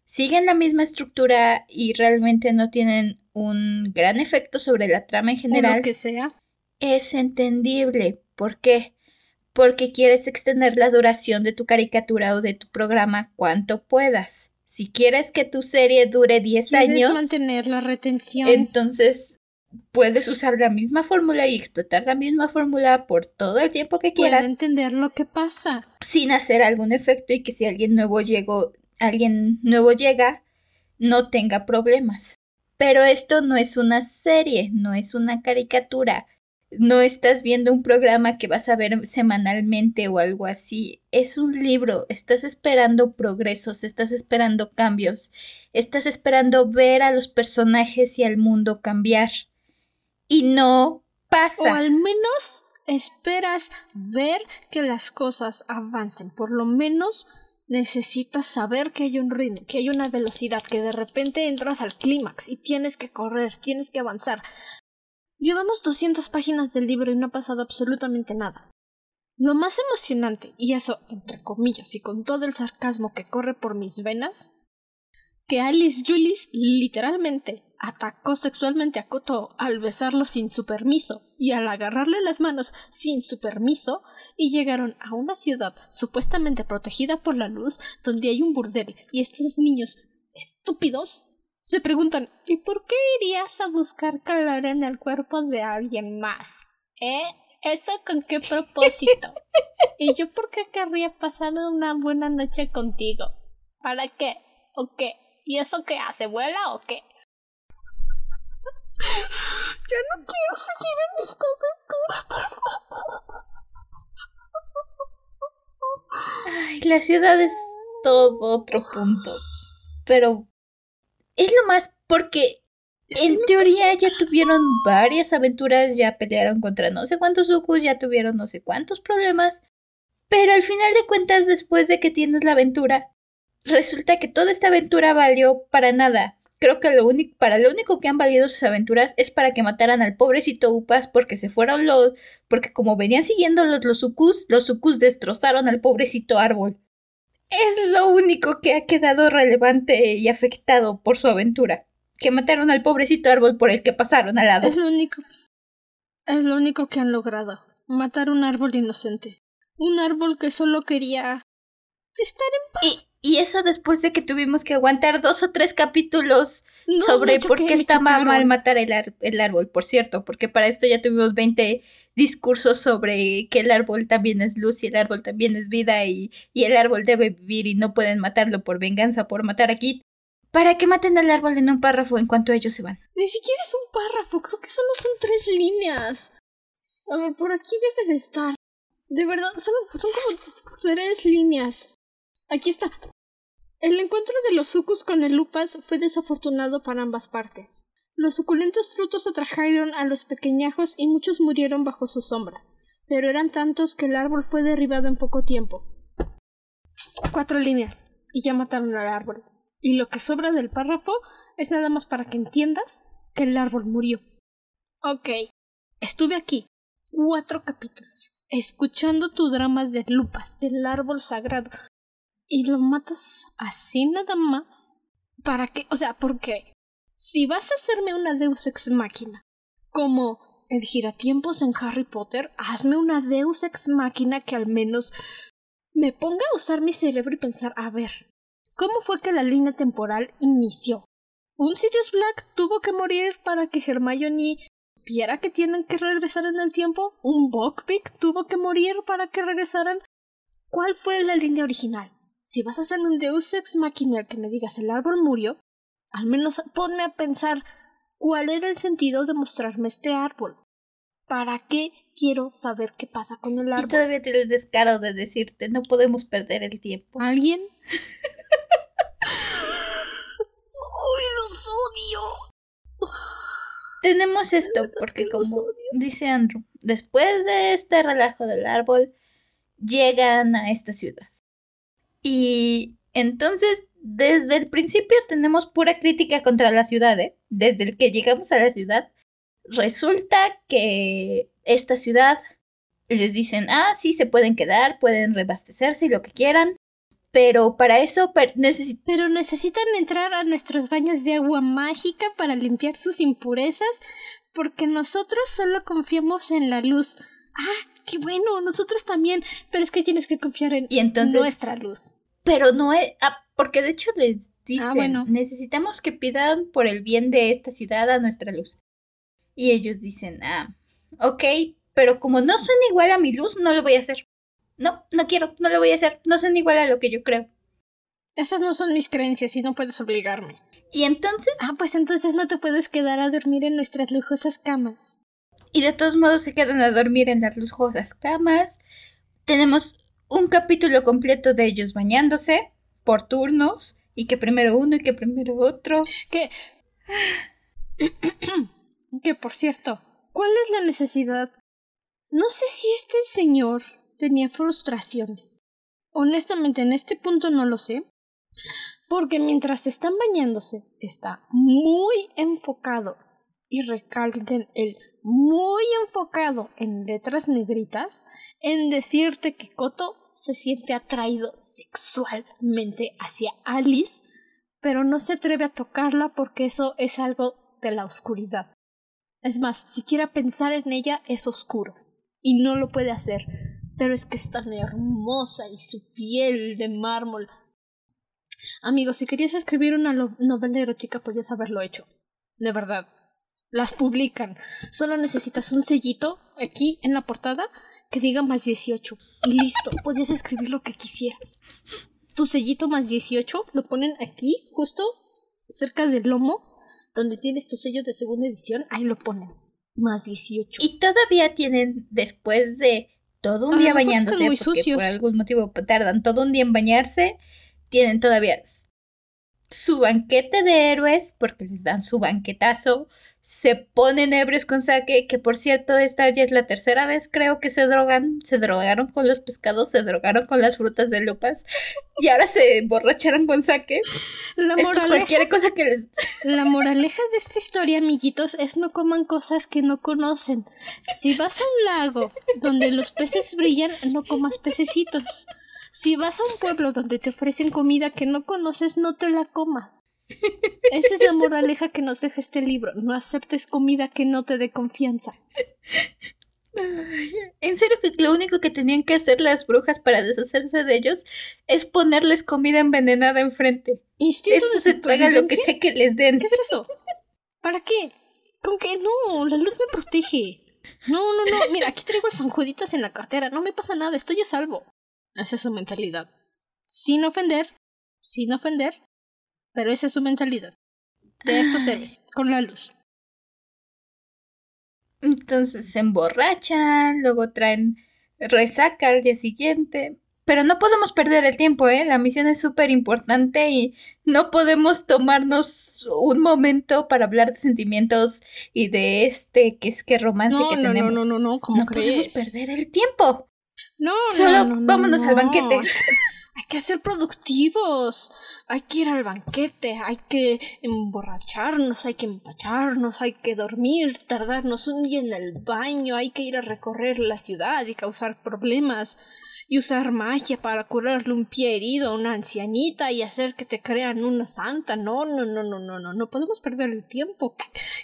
siguen la misma estructura y realmente no tienen un gran efecto sobre la trama en general, lo que sea. es entendible. ¿Por qué? Porque quieres extender la duración de tu caricatura o de tu programa cuanto puedas. Si quieres que tu serie dure 10 Quieres años, mantener la retención. entonces puedes usar la misma fórmula y explotar la misma fórmula por todo el tiempo que Puedo quieras entender lo que pasa. sin hacer algún efecto y que si alguien nuevo llegó, alguien nuevo llega, no tenga problemas. Pero esto no es una serie, no es una caricatura. No estás viendo un programa que vas a ver semanalmente o algo así. Es un libro. Estás esperando progresos, estás esperando cambios, estás esperando ver a los personajes y al mundo cambiar. Y no pasa. O al menos esperas ver que las cosas avancen. Por lo menos necesitas saber que hay un ritmo, que hay una velocidad, que de repente entras al clímax y tienes que correr, tienes que avanzar. Llevamos 200 páginas del libro y no ha pasado absolutamente nada. Lo más emocionante, y eso entre comillas y con todo el sarcasmo que corre por mis venas, que Alice Julis literalmente atacó sexualmente a Koto al besarlo sin su permiso y al agarrarle las manos sin su permiso y llegaron a una ciudad supuestamente protegida por la luz donde hay un burdel y estos niños estúpidos se preguntan ¿y por qué irías a buscar calor en el cuerpo de alguien más? ¿Eh? ¿Eso con qué propósito? ¿Y yo por qué querría pasar una buena noche contigo? ¿Para qué? ¿O qué? ¿Y eso qué hace? ¿Vuela o qué? Ya no quiero seguir en esta aventura. Ay, la ciudad es todo otro punto. Pero es lo más porque en teoría ya tuvieron varias aventuras, ya pelearon contra no sé cuántos Ukus, ya tuvieron no sé cuántos problemas. Pero al final de cuentas, después de que tienes la aventura, resulta que toda esta aventura valió para nada creo que lo único, para lo único que han valido sus aventuras es para que mataran al pobrecito Upas porque se fueron los, porque como venían siguiendo los, los Ukus, los Ukus destrozaron al pobrecito árbol. Es lo único que ha quedado relevante y afectado por su aventura. Que mataron al pobrecito árbol por el que pasaron al lado. Es lo único. Es lo único que han logrado. Matar un árbol inocente. Un árbol que solo quería estar en paz. Y eso después de que tuvimos que aguantar dos o tres capítulos sobre por qué está mal matar el, el, árbol, por cierto, porque para esto ya tuvimos 20 discursos sobre que el árbol también es luz y el árbol también es vida y, y el árbol debe vivir y no pueden matarlo por venganza, por matar aquí. Para que maten al árbol en un párrafo en cuanto ellos se van. Ni siquiera es un párrafo, creo que solo son tres líneas. A ver, por aquí debe de estar. De verdad, solo son como tres líneas. Aquí está. El encuentro de los sucus con el lupas fue desafortunado para ambas partes. Los suculentos frutos atrajeron a los pequeñajos y muchos murieron bajo su sombra, pero eran tantos que el árbol fue derribado en poco tiempo. Cuatro líneas, y ya mataron al árbol. Y lo que sobra del párrafo es nada más para que entiendas que el árbol murió. Ok, estuve aquí cuatro capítulos, escuchando tu drama de lupas, del árbol sagrado, y lo matas así nada más. ¿Para qué? O sea, ¿por qué? Si vas a hacerme una Deus ex máquina, como el giratiempos en Harry Potter, hazme una Deus ex máquina que al menos me ponga a usar mi cerebro y pensar, a ver, ¿cómo fue que la línea temporal inició? ¿Un Sirius Black tuvo que morir para que Hermione supiera que tienen que regresar en el tiempo? ¿Un Buckbeak tuvo que morir para que regresaran? ¿Cuál fue la línea original? Si vas a hacerme un Deus Ex Machina que me digas el árbol murió, al menos ponme a pensar cuál era el sentido de mostrarme este árbol. ¿Para qué quiero saber qué pasa con el árbol? Y todavía tienes el descaro de decirte, no podemos perder el tiempo. ¿Alguien? ¡Uy, los odio! Tenemos esto, porque como dice Andrew, después de este relajo del árbol, llegan a esta ciudad. Y entonces, desde el principio tenemos pura crítica contra la ciudad, ¿eh? Desde el que llegamos a la ciudad, resulta que esta ciudad les dicen, ah, sí, se pueden quedar, pueden reabastecerse y lo que quieran, pero para eso. Pero necesitan entrar a nuestros baños de agua mágica para limpiar sus impurezas, porque nosotros solo confiamos en la luz. Ah, qué bueno, nosotros también, pero es que tienes que confiar en y entonces, nuestra luz. Pero no es, ah, porque de hecho les ah, dicen, bueno. necesitamos que pidan por el bien de esta ciudad a nuestra luz. Y ellos dicen, ah, ok, pero como no suena igual a mi luz, no lo voy a hacer. No, no quiero, no lo voy a hacer, no suena igual a lo que yo creo. Esas no son mis creencias y no puedes obligarme. Y entonces... Ah, pues entonces no te puedes quedar a dormir en nuestras lujosas camas. Y de todos modos se quedan a dormir en las lujosas camas. Tenemos un capítulo completo de ellos bañándose por turnos. Y que primero uno y que primero otro. Que... que por cierto, ¿cuál es la necesidad? No sé si este señor tenía frustraciones. Honestamente, en este punto no lo sé. Porque mientras están bañándose, está muy enfocado. Y recalquen el muy enfocado en letras negritas en decirte que Koto se siente atraído sexualmente hacia Alice, pero no se atreve a tocarla porque eso es algo de la oscuridad. Es más, siquiera pensar en ella es oscuro y no lo puede hacer, pero es que es tan hermosa y su piel de mármol. Amigos, si querías escribir una novela erótica, podías haberlo hecho. De verdad. Las publican. Solo necesitas un sellito aquí en la portada que diga más 18. Y listo, podías escribir lo que quisieras. Tu sellito más 18 lo ponen aquí, justo cerca del lomo, donde tienes tu sello de segunda edición, ahí lo ponen. Más 18. Y todavía tienen, después de todo un día bañándose, porque por algún motivo tardan todo un día en bañarse, tienen todavía su banquete de héroes, porque les dan su banquetazo, se ponen ebrios con saque, que por cierto, esta ya es la tercera vez creo que se drogan, se drogaron con los pescados, se drogaron con las frutas de lupas y ahora se emborracharon con saque. La Esto es cualquier cosa que les... La moraleja de esta historia, amiguitos, es no coman cosas que no conocen. Si vas a un lago donde los peces brillan, no comas pececitos. Si vas a un pueblo donde te ofrecen comida que no conoces, no te la comas. Esa es la moraleja que nos deja este libro. No aceptes comida que no te dé confianza. En serio que lo único que tenían que hacer las brujas para deshacerse de ellos es ponerles comida envenenada enfrente. Esto se traga lo que sea que les den. ¿Qué es eso? ¿Para qué? Con que no, la luz me protege. No, no, no. Mira, aquí traigo el San en la cartera. No me pasa nada, estoy a salvo. Esa es su mentalidad. Sin ofender, sin ofender, pero esa es su mentalidad. De estos seres, con la luz. Entonces se emborrachan, luego traen resaca al día siguiente. Pero no podemos perder el tiempo, ¿eh? La misión es súper importante y no podemos tomarnos un momento para hablar de sentimientos y de este que es que romance que no, tenemos. No, no, no, no, ¿cómo no podemos perder el tiempo. No, Solo no, vámonos al banquete. Hay que ser productivos, hay que ir al banquete, hay que emborracharnos, hay que empacharnos, hay que dormir, tardarnos un día en el baño, hay que ir a recorrer la ciudad y causar problemas y usar magia para curarle un pie herido a una ancianita y hacer que te crean una santa. No, no, no, no, no, no, no podemos perder el tiempo.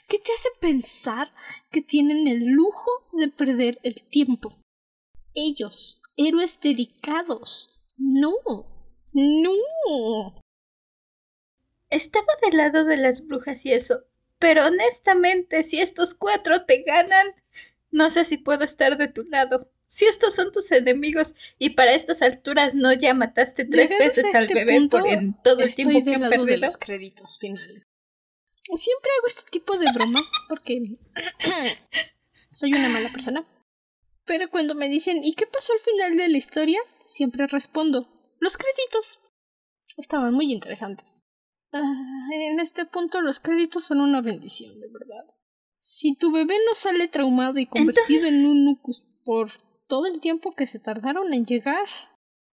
¿Qué, te hace pensar que tienen el lujo de perder el tiempo? Ellos, héroes dedicados, no, no. Estaba del lado de las brujas y eso, pero honestamente, si estos cuatro te ganan, no sé si puedo estar de tu lado. Si estos son tus enemigos y para estas alturas no ya mataste tres veces al este bebé por en todo el tiempo que han perdido. De los créditos finales. Siempre hago este tipo de bromas porque soy una mala persona. Pero cuando me dicen ¿y qué pasó al final de la historia? siempre respondo. Los créditos. Estaban muy interesantes. Ah, en este punto los créditos son una bendición, de verdad. Si tu bebé no sale traumado y convertido en un nucus por todo el tiempo que se tardaron en llegar,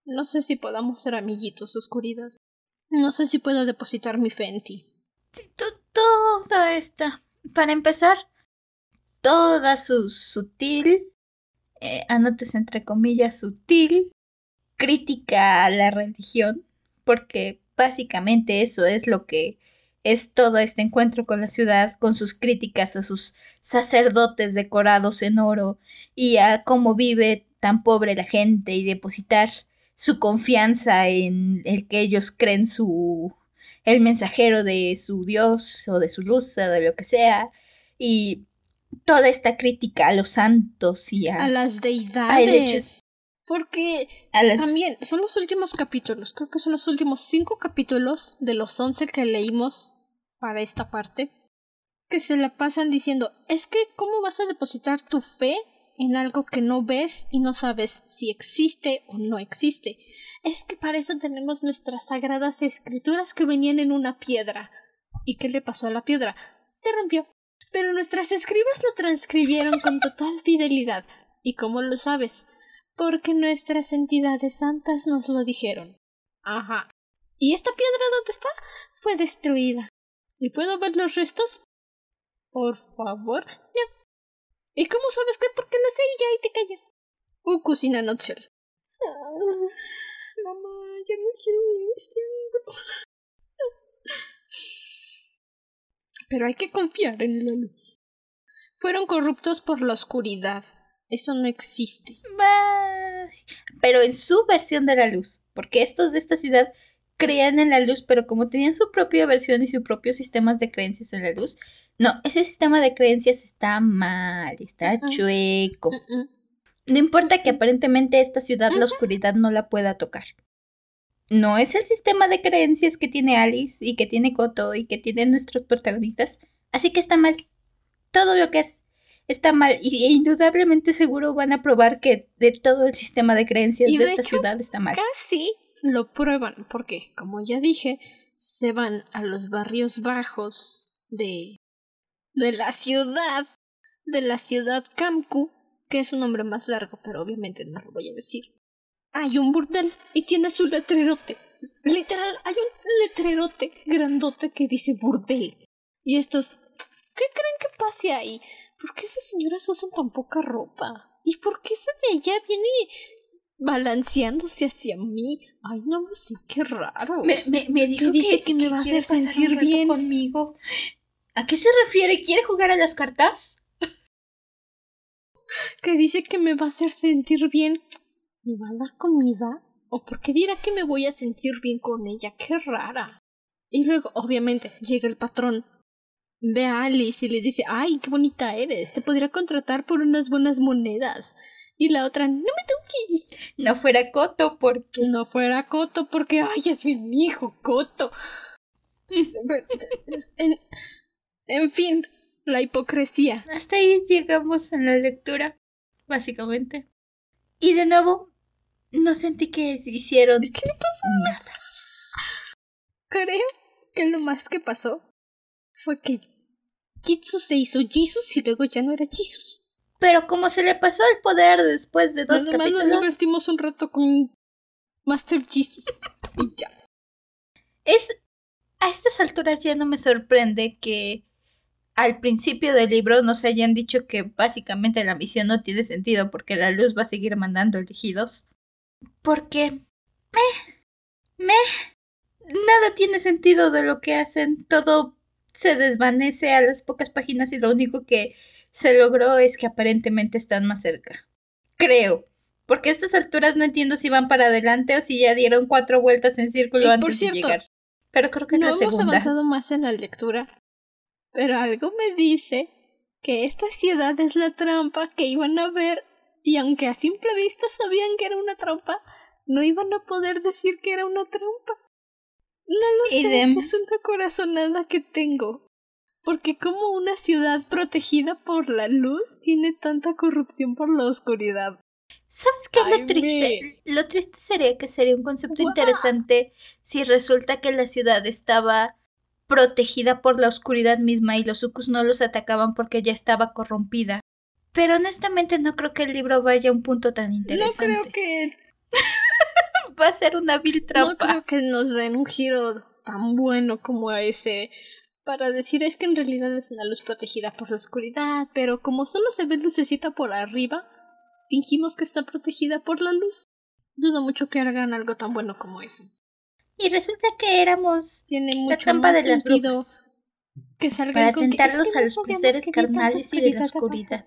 no sé si podamos ser amiguitos, oscuridad. No sé si puedo depositar mi fe en ti. Toda esta. Para empezar, toda su sutil, eh, anotes entre comillas, sutil crítica a la religión, porque básicamente eso es lo que es todo este encuentro con la ciudad, con sus críticas a sus sacerdotes decorados en oro y a cómo vive tan pobre la gente y depositar su confianza en el que ellos creen su el mensajero de su dios o de su luz o de lo que sea. Y toda esta crítica a los santos y a, a las deidades porque también son los últimos capítulos, creo que son los últimos cinco capítulos de los once que leímos para esta parte que se la pasan diciendo es que ¿cómo vas a depositar tu fe en algo que no ves y no sabes si existe o no existe? Es que para eso tenemos nuestras sagradas escrituras que venían en una piedra. ¿Y qué le pasó a la piedra? Se rompió. Pero nuestras escribas lo transcribieron con total fidelidad. ¿Y cómo lo sabes? Porque nuestras entidades santas nos lo dijeron. Ajá. ¿Y esta piedra dónde está? Fue destruida. ¿Y puedo ver los restos? Por favor. Ya. ¿Y cómo sabes que? Porque lo sé y ya y te callas. Uh, cocina nutshell. Ah, mamá, ya no quiero leer este libro. Pero hay que confiar en la luz. Fueron corruptos por la oscuridad. Eso no existe. Pero en su versión de la luz. Porque estos de esta ciudad creían en la luz, pero como tenían su propia versión y sus propios sistemas de creencias en la luz, no, ese sistema de creencias está mal, está chueco. No importa que aparentemente esta ciudad la oscuridad no la pueda tocar. No es el sistema de creencias que tiene Alice y que tiene Koto y que tienen nuestros protagonistas, así que está mal. Todo lo que es está mal y indudablemente seguro van a probar que de todo el sistema de creencias de, esta ciudad está mal. Casi lo prueban porque, como ya dije, se van a los barrios bajos de de la ciudad, de la ciudad Kamku, que es un nombre más largo, pero obviamente no lo voy a decir. Hay un burdel y tiene su letrerote. Literal, hay un letrerote grandote que dice burdel. Y estos, ¿qué creen que pase ahí? ¿Por qué esas señoras usan tan poca ropa? ¿Y por qué esa de allá viene balanceándose hacia mí? Ay, no sé, qué raro. Me, me, dijo que, dice que, me va a hacer sentir bien conmigo. ¿A qué se refiere? ¿Quiere jugar a las cartas? que dice que me va a hacer sentir bien. ¿Me va a dar comida? ¿O por qué dirá que me voy a sentir bien con ella? ¡Qué rara! Y luego, obviamente, llega el patrón. Ve a Alice y le dice, ay, qué bonita eres, te podría contratar por unas buenas monedas. Y la otra, no me toques. No fuera Coto, porque... No fuera Coto, porque, ay, es mi hijo, Coto. En fin, la hipocresía. Hasta ahí llegamos en la lectura, básicamente. Y de nuevo, no sentí que hicieron ¿Qué no pasó nada. Creo que lo más que pasó fue que Kitsu se hizo Jesus y luego ya no era Jesus. Pero como se le pasó el poder después de dos capítulos. Nos divertimos un rato con Master Jesus y ya. Es a estas alturas ya no me sorprende que al principio del libro nos hayan dicho que básicamente la misión no tiene sentido porque la luz va a seguir mandando elegidos. Porque... Me... Me... Nada tiene sentido de lo que hacen. Todo se desvanece a las pocas páginas y lo único que se logró es que aparentemente están más cerca. Creo. Porque a estas alturas no entiendo si van para adelante o si ya dieron cuatro vueltas en círculo antes de llegar. Pero creo que es la segunda. hemos avanzado más en la lectura. Pero algo me dice que esta ciudad es la trampa que iban a ver y aunque a simple vista sabían que era una trampa, no iban a poder decir que era una trampa. No lo sé, es una corazonada que tengo. Porque como una ciudad protegida por la luz tiene tanta corrupción por la oscuridad. ¿Sabes qué es lo triste? Lo triste sería que sería un concepto interesante si resulta que la ciudad estaba protegida por la oscuridad misma y los Ukus no los atacaban porque ya estaba corrompida. Pero honestamente no creo que el libro vaya a un punto tan interesante. No creo que... Va a ser una vil trampa. No creo que nos den un giro tan bueno como a ese para decir es que en realidad es una luz protegida por la oscuridad, pero como solo se ve lucecita por arriba, fingimos que está protegida por la luz. Dudo mucho que hagan algo tan bueno como eso. Y resulta que éramos Tiene la trampa de las brujas. Que para tentarlos a los placeres carnales y de la oscuridad.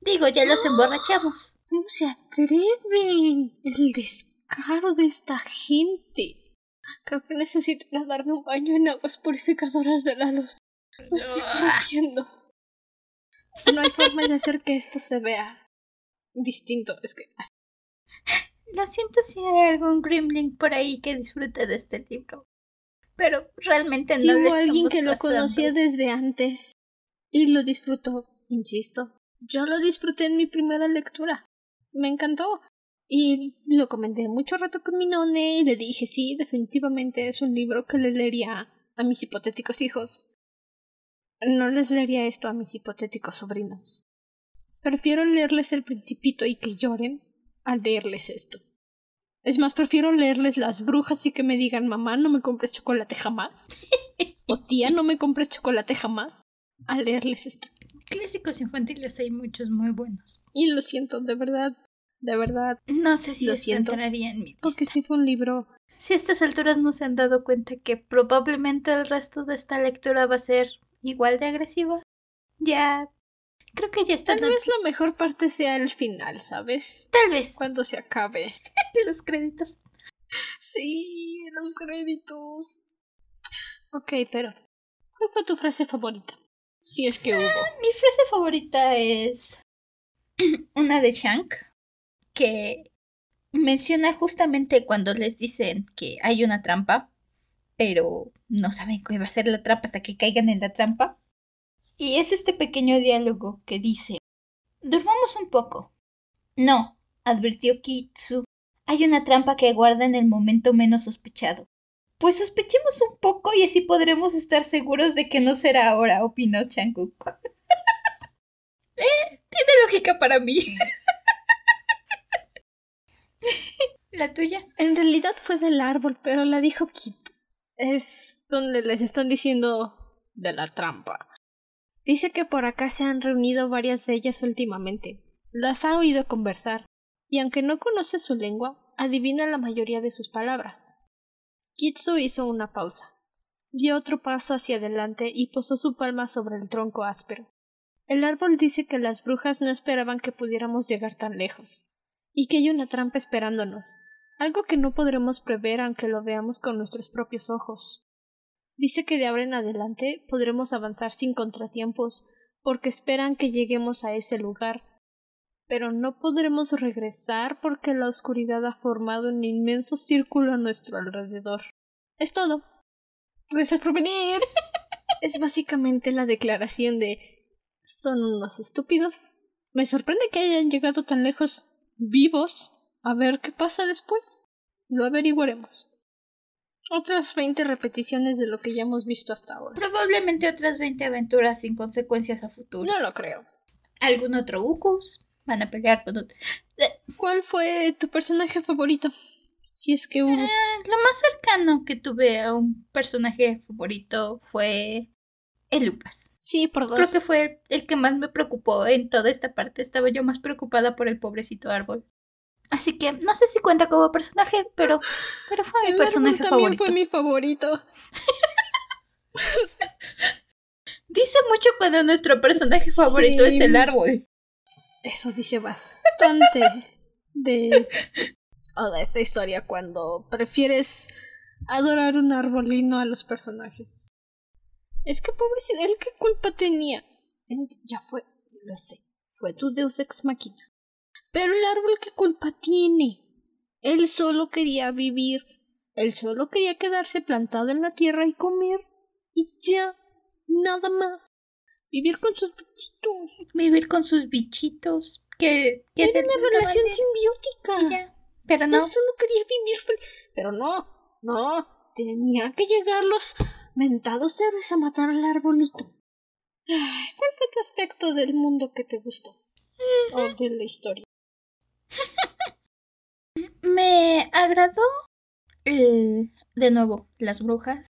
Digo, ya los emborrachamos. No se atreven. El descaro de esta gente. Creo que necesito darme un baño en aguas purificadoras de la luz. Me estoy corrigiendo. No hay forma de hacer que esto se vea distinto. Es que lo siento si hay algún Grimling por ahí que disfrute de este libro. pero realmente Sí no lo hubo alguien que lo conocía desde antes y lo disfrutó, insisto. Yo lo disfruté en mi primera lectura. Me encantó. Y lo comenté mucho rato con mi none y le dije, sí, definitivamente es un libro que le leería a mis hipotéticos hijos. No les leería esto a mis hipotéticos sobrinos. Prefiero leerles El Principito y que lloren a leerles esto. Es más, prefiero leerles Las Brujas y que me digan, mamá, no me compres chocolate jamás. o tía, no me compres chocolate jamás. A leerles esto. Clásicos infantiles hay muchos muy buenos. Y lo siento, de verdad, de verdad, No sé si Lo esto siento. entraría en mi lista. porque sí fue un libro. Si a estas alturas no se han dado cuenta que probablemente el resto de esta lectura va a ser igual de agresiva, ya creo que ya están Tal vez la mejor parte sea el final, ¿sabes? tal vez Cuando se acabe. los créditos. Sí, los créditos. Ok, pero ¿cuál fue tu frase favorita? Si es que hubo. Mi frase favorita es una de Shank que menciona justamente cuando les dicen que hay una trampa, pero no saben qué va a ser la trampa hasta que caigan en la trampa. Y es este pequeño diálogo que dice, Durmamos un poco. No, advirtió Kitsu. Hay una trampa que aguarda en el momento menos sospechado. Pues sospechemos un poco y así podremos estar seguros de que no será ahora, opinó Changuk. eh, tiene lógica para mí. ¿La tuya? En realidad fue del árbol, pero la dijo Kit. Es donde les están diciendo de la trampa. Dice que por acá se han reunido varias de ellas últimamente. Las ha oído conversar, y aunque no conoce su lengua, adivina la mayoría de sus palabras. Kitsu hizo una pausa. Dio otro paso hacia adelante y posó su palma sobre el tronco áspero. El árbol dice que las brujas no esperaban que pudiéramos llegar tan lejos, y que hay una trampa esperándonos, algo que no podremos prever aunque lo veamos con nuestros propios ojos. Dice que de ahora en adelante podremos avanzar sin contratiempos, porque esperan que lleguemos a ese lugar. Pero no podremos regresar porque la oscuridad ha formado un inmenso círculo a nuestro alrededor. Es todo. Gracias por venir. es básicamente la declaración de son unos estúpidos. Me sorprende que hayan llegado tan lejos vivos. A ver qué pasa después. Lo averiguaremos. Otras 20 repeticiones de lo que ya hemos visto hasta ahora. Probablemente otras 20 aventuras sin consecuencias a futuro. No lo creo. ¿Algún otro Ukus? Van a pelear con otro. ¿Cuál fue tu personaje favorito? Si es que hubo. Ah, Lo más cercano que tuve a un personaje favorito fue el Lucas. Sí, por dos. Creo que fue el, el que más me preocupó en toda esta parte. Estaba yo más preocupada por el pobrecito árbol. Así que no sé si cuenta como personaje, pero, pero fue mi El árbol personaje también favorito. fue mi favorito. Dice mucho cuando nuestro personaje favorito Sí. es el árbol. Eso dice bastante de toda esta historia cuando prefieres adorar un árbol y no a los personajes. Es que pobrecito, ¿él qué culpa tenía? Él ya fue, lo sé, fue tu deus ex machina. Pero el árbol qué culpa tiene? Él solo quería vivir, él solo quería quedarse plantado en la tierra y comer. Y ya, nada más. Vivir con sus bichitos. Vivir con sus bichitos. Que, que Era una relación simbiótica. ya. Pero no. solo quería vivir feliz. Pero no, no. Tenía que llegar los mentados héroes a matar al arbolito. Ay, ¿Cuál fue tu aspecto del mundo que te gustó? O de la historia. Me agradó el- de nuevo las brujas.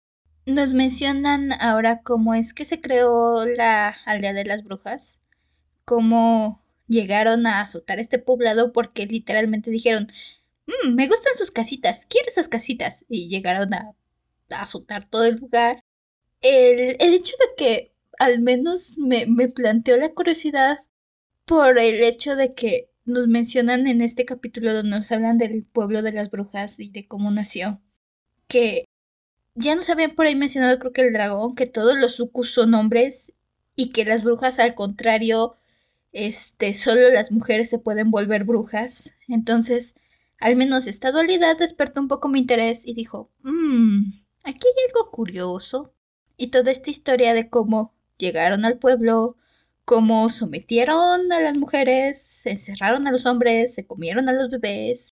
Nos mencionan ahora cómo es que se creó la aldea de las brujas, cómo llegaron a azotar este poblado porque literalmente dijeron, "Mm, me gustan sus casitas, quiero esas casitas y llegaron a, azotar todo el lugar. El, el hecho de que al menos me, me planteó la curiosidad por el hecho de que nos mencionan en este capítulo donde nos hablan del pueblo de las brujas y de cómo nació. Que ya nos habían por ahí mencionado, creo que el dragón, que todos los sucus son hombres y que las brujas, al contrario, este, solo las mujeres se pueden volver brujas. Entonces, al menos esta dualidad despertó un poco mi interés y dijo, mmm, aquí hay algo curioso. Y toda esta historia de cómo llegaron al pueblo, cómo sometieron a las mujeres, encerraron a los hombres, se comieron a los bebés.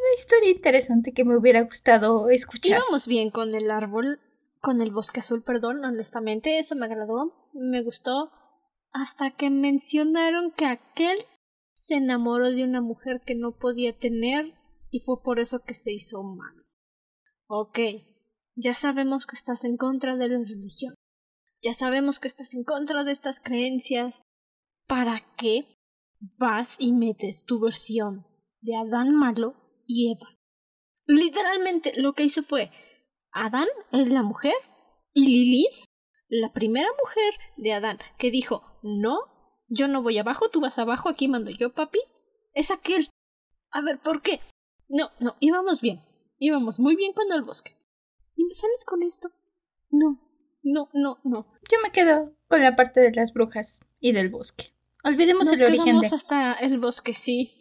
Una historia interesante que me hubiera gustado escuchar. Íbamos bien con el árbol, con el bosque azul, perdón, honestamente, eso me agradó, me gustó, hasta que mencionaron que aquel se enamoró de una mujer que no podía tener y fue por eso que se hizo humano. Ok, ya sabemos que estás en contra de la religión. Ya sabemos que estás en contra de estas creencias. ¿Para qué vas y metes tu versión de Adán malo y Eva? Literalmente lo que hizo fue Adán es la mujer y Lilith, la primera mujer de Adán, que dijo no, yo no voy abajo, tú vas abajo, aquí mando yo, papi, es aquel. A ver, ¿por qué? No, no, íbamos bien. Íbamos muy bien con el bosque. ¿Y me sales con esto? No, no, no, no. Yo me quedo con la parte de las brujas y del bosque. Olvidemos Nos el origen de... hasta el bosque, sí.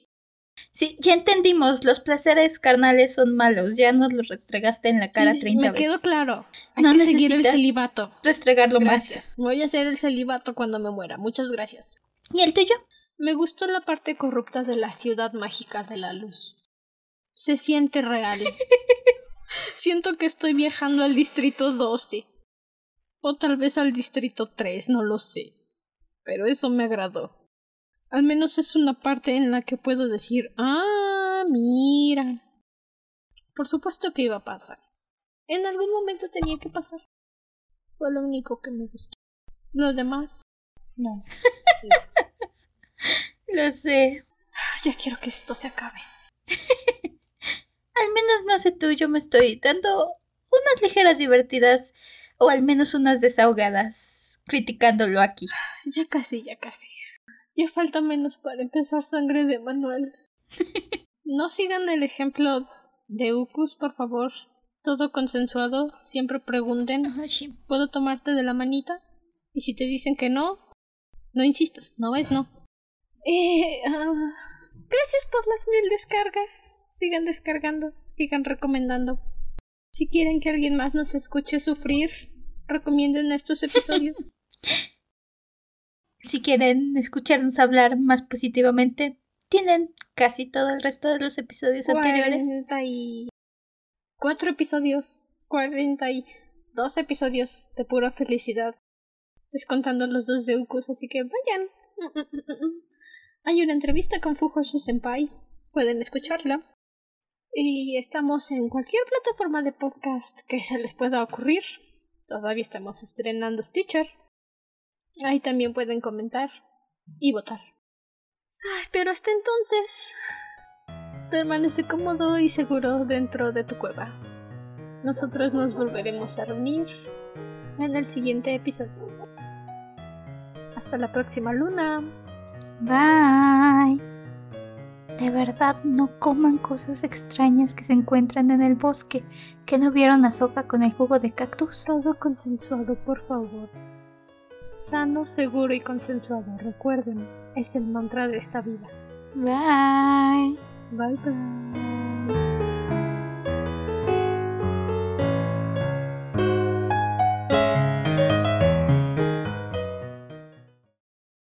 Sí, ya entendimos, los placeres carnales son malos, ya nos los restregaste en la cara Sí, 30 me veces. quedó claro. Hay No que seguir el celibato. Restregarlo Gracias. Voy a hacer el celibato cuando me muera. Muchas gracias. más. ¿Y el tuyo? Me gustó la parte corrupta de la ciudad mágica de la luz. Se siente real. Siento que estoy viajando al distrito 12. O tal vez al distrito 3, no lo sé. Pero eso me agradó. Al menos es una parte en la que puedo decir, ah, mira. Por supuesto que iba a pasar. En algún momento tenía que pasar. Fue lo único que me gustó. Lo demás, no. Lo sé. Ya quiero que esto se acabe. Al menos no sé tú, yo me estoy dando unas ligeras divertidas o al menos unas desahogadas criticándolo aquí. Ya casi, ya casi. Ya falta menos para empezar sangre de Manuel. No sigan el ejemplo de Ucus, por favor. Todo consensuado. Siempre pregunten. ¿Puedo tomarte de la manita? Y si te dicen que no, no insistas. No es no. Eh, ah, gracias por las mil descargas. Sigan descargando. Sigan recomendando. Si quieren que alguien más nos escuche sufrir, recomienden estos episodios. Si quieren escucharnos hablar más positivamente, tienen casi todo el resto de los episodios anteriores. Cuarenta y cuatro episodios, cuarenta y dos episodios de pura felicidad, descontando los dos de Ukus, así que vayan. Hay una entrevista con Fujoshi Senpai, pueden escucharla. Y estamos en cualquier plataforma de podcast que se les pueda ocurrir. Todavía estamos estrenando Stitcher. Ahí también pueden comentar y votar. Ay, pero hasta entonces, permanece cómodo y seguro dentro de tu cueva. Nosotros nos volveremos a reunir en el siguiente episodio. Hasta la próxima luna. Bye. De verdad, no coman cosas extrañas que se encuentran en el bosque, que no vieron a Soka con el jugo de cactus. Todo consensuado, por favor. Sano, seguro y consensuado. Recuerden, es el mantra de esta vida. Bye. Bye bye.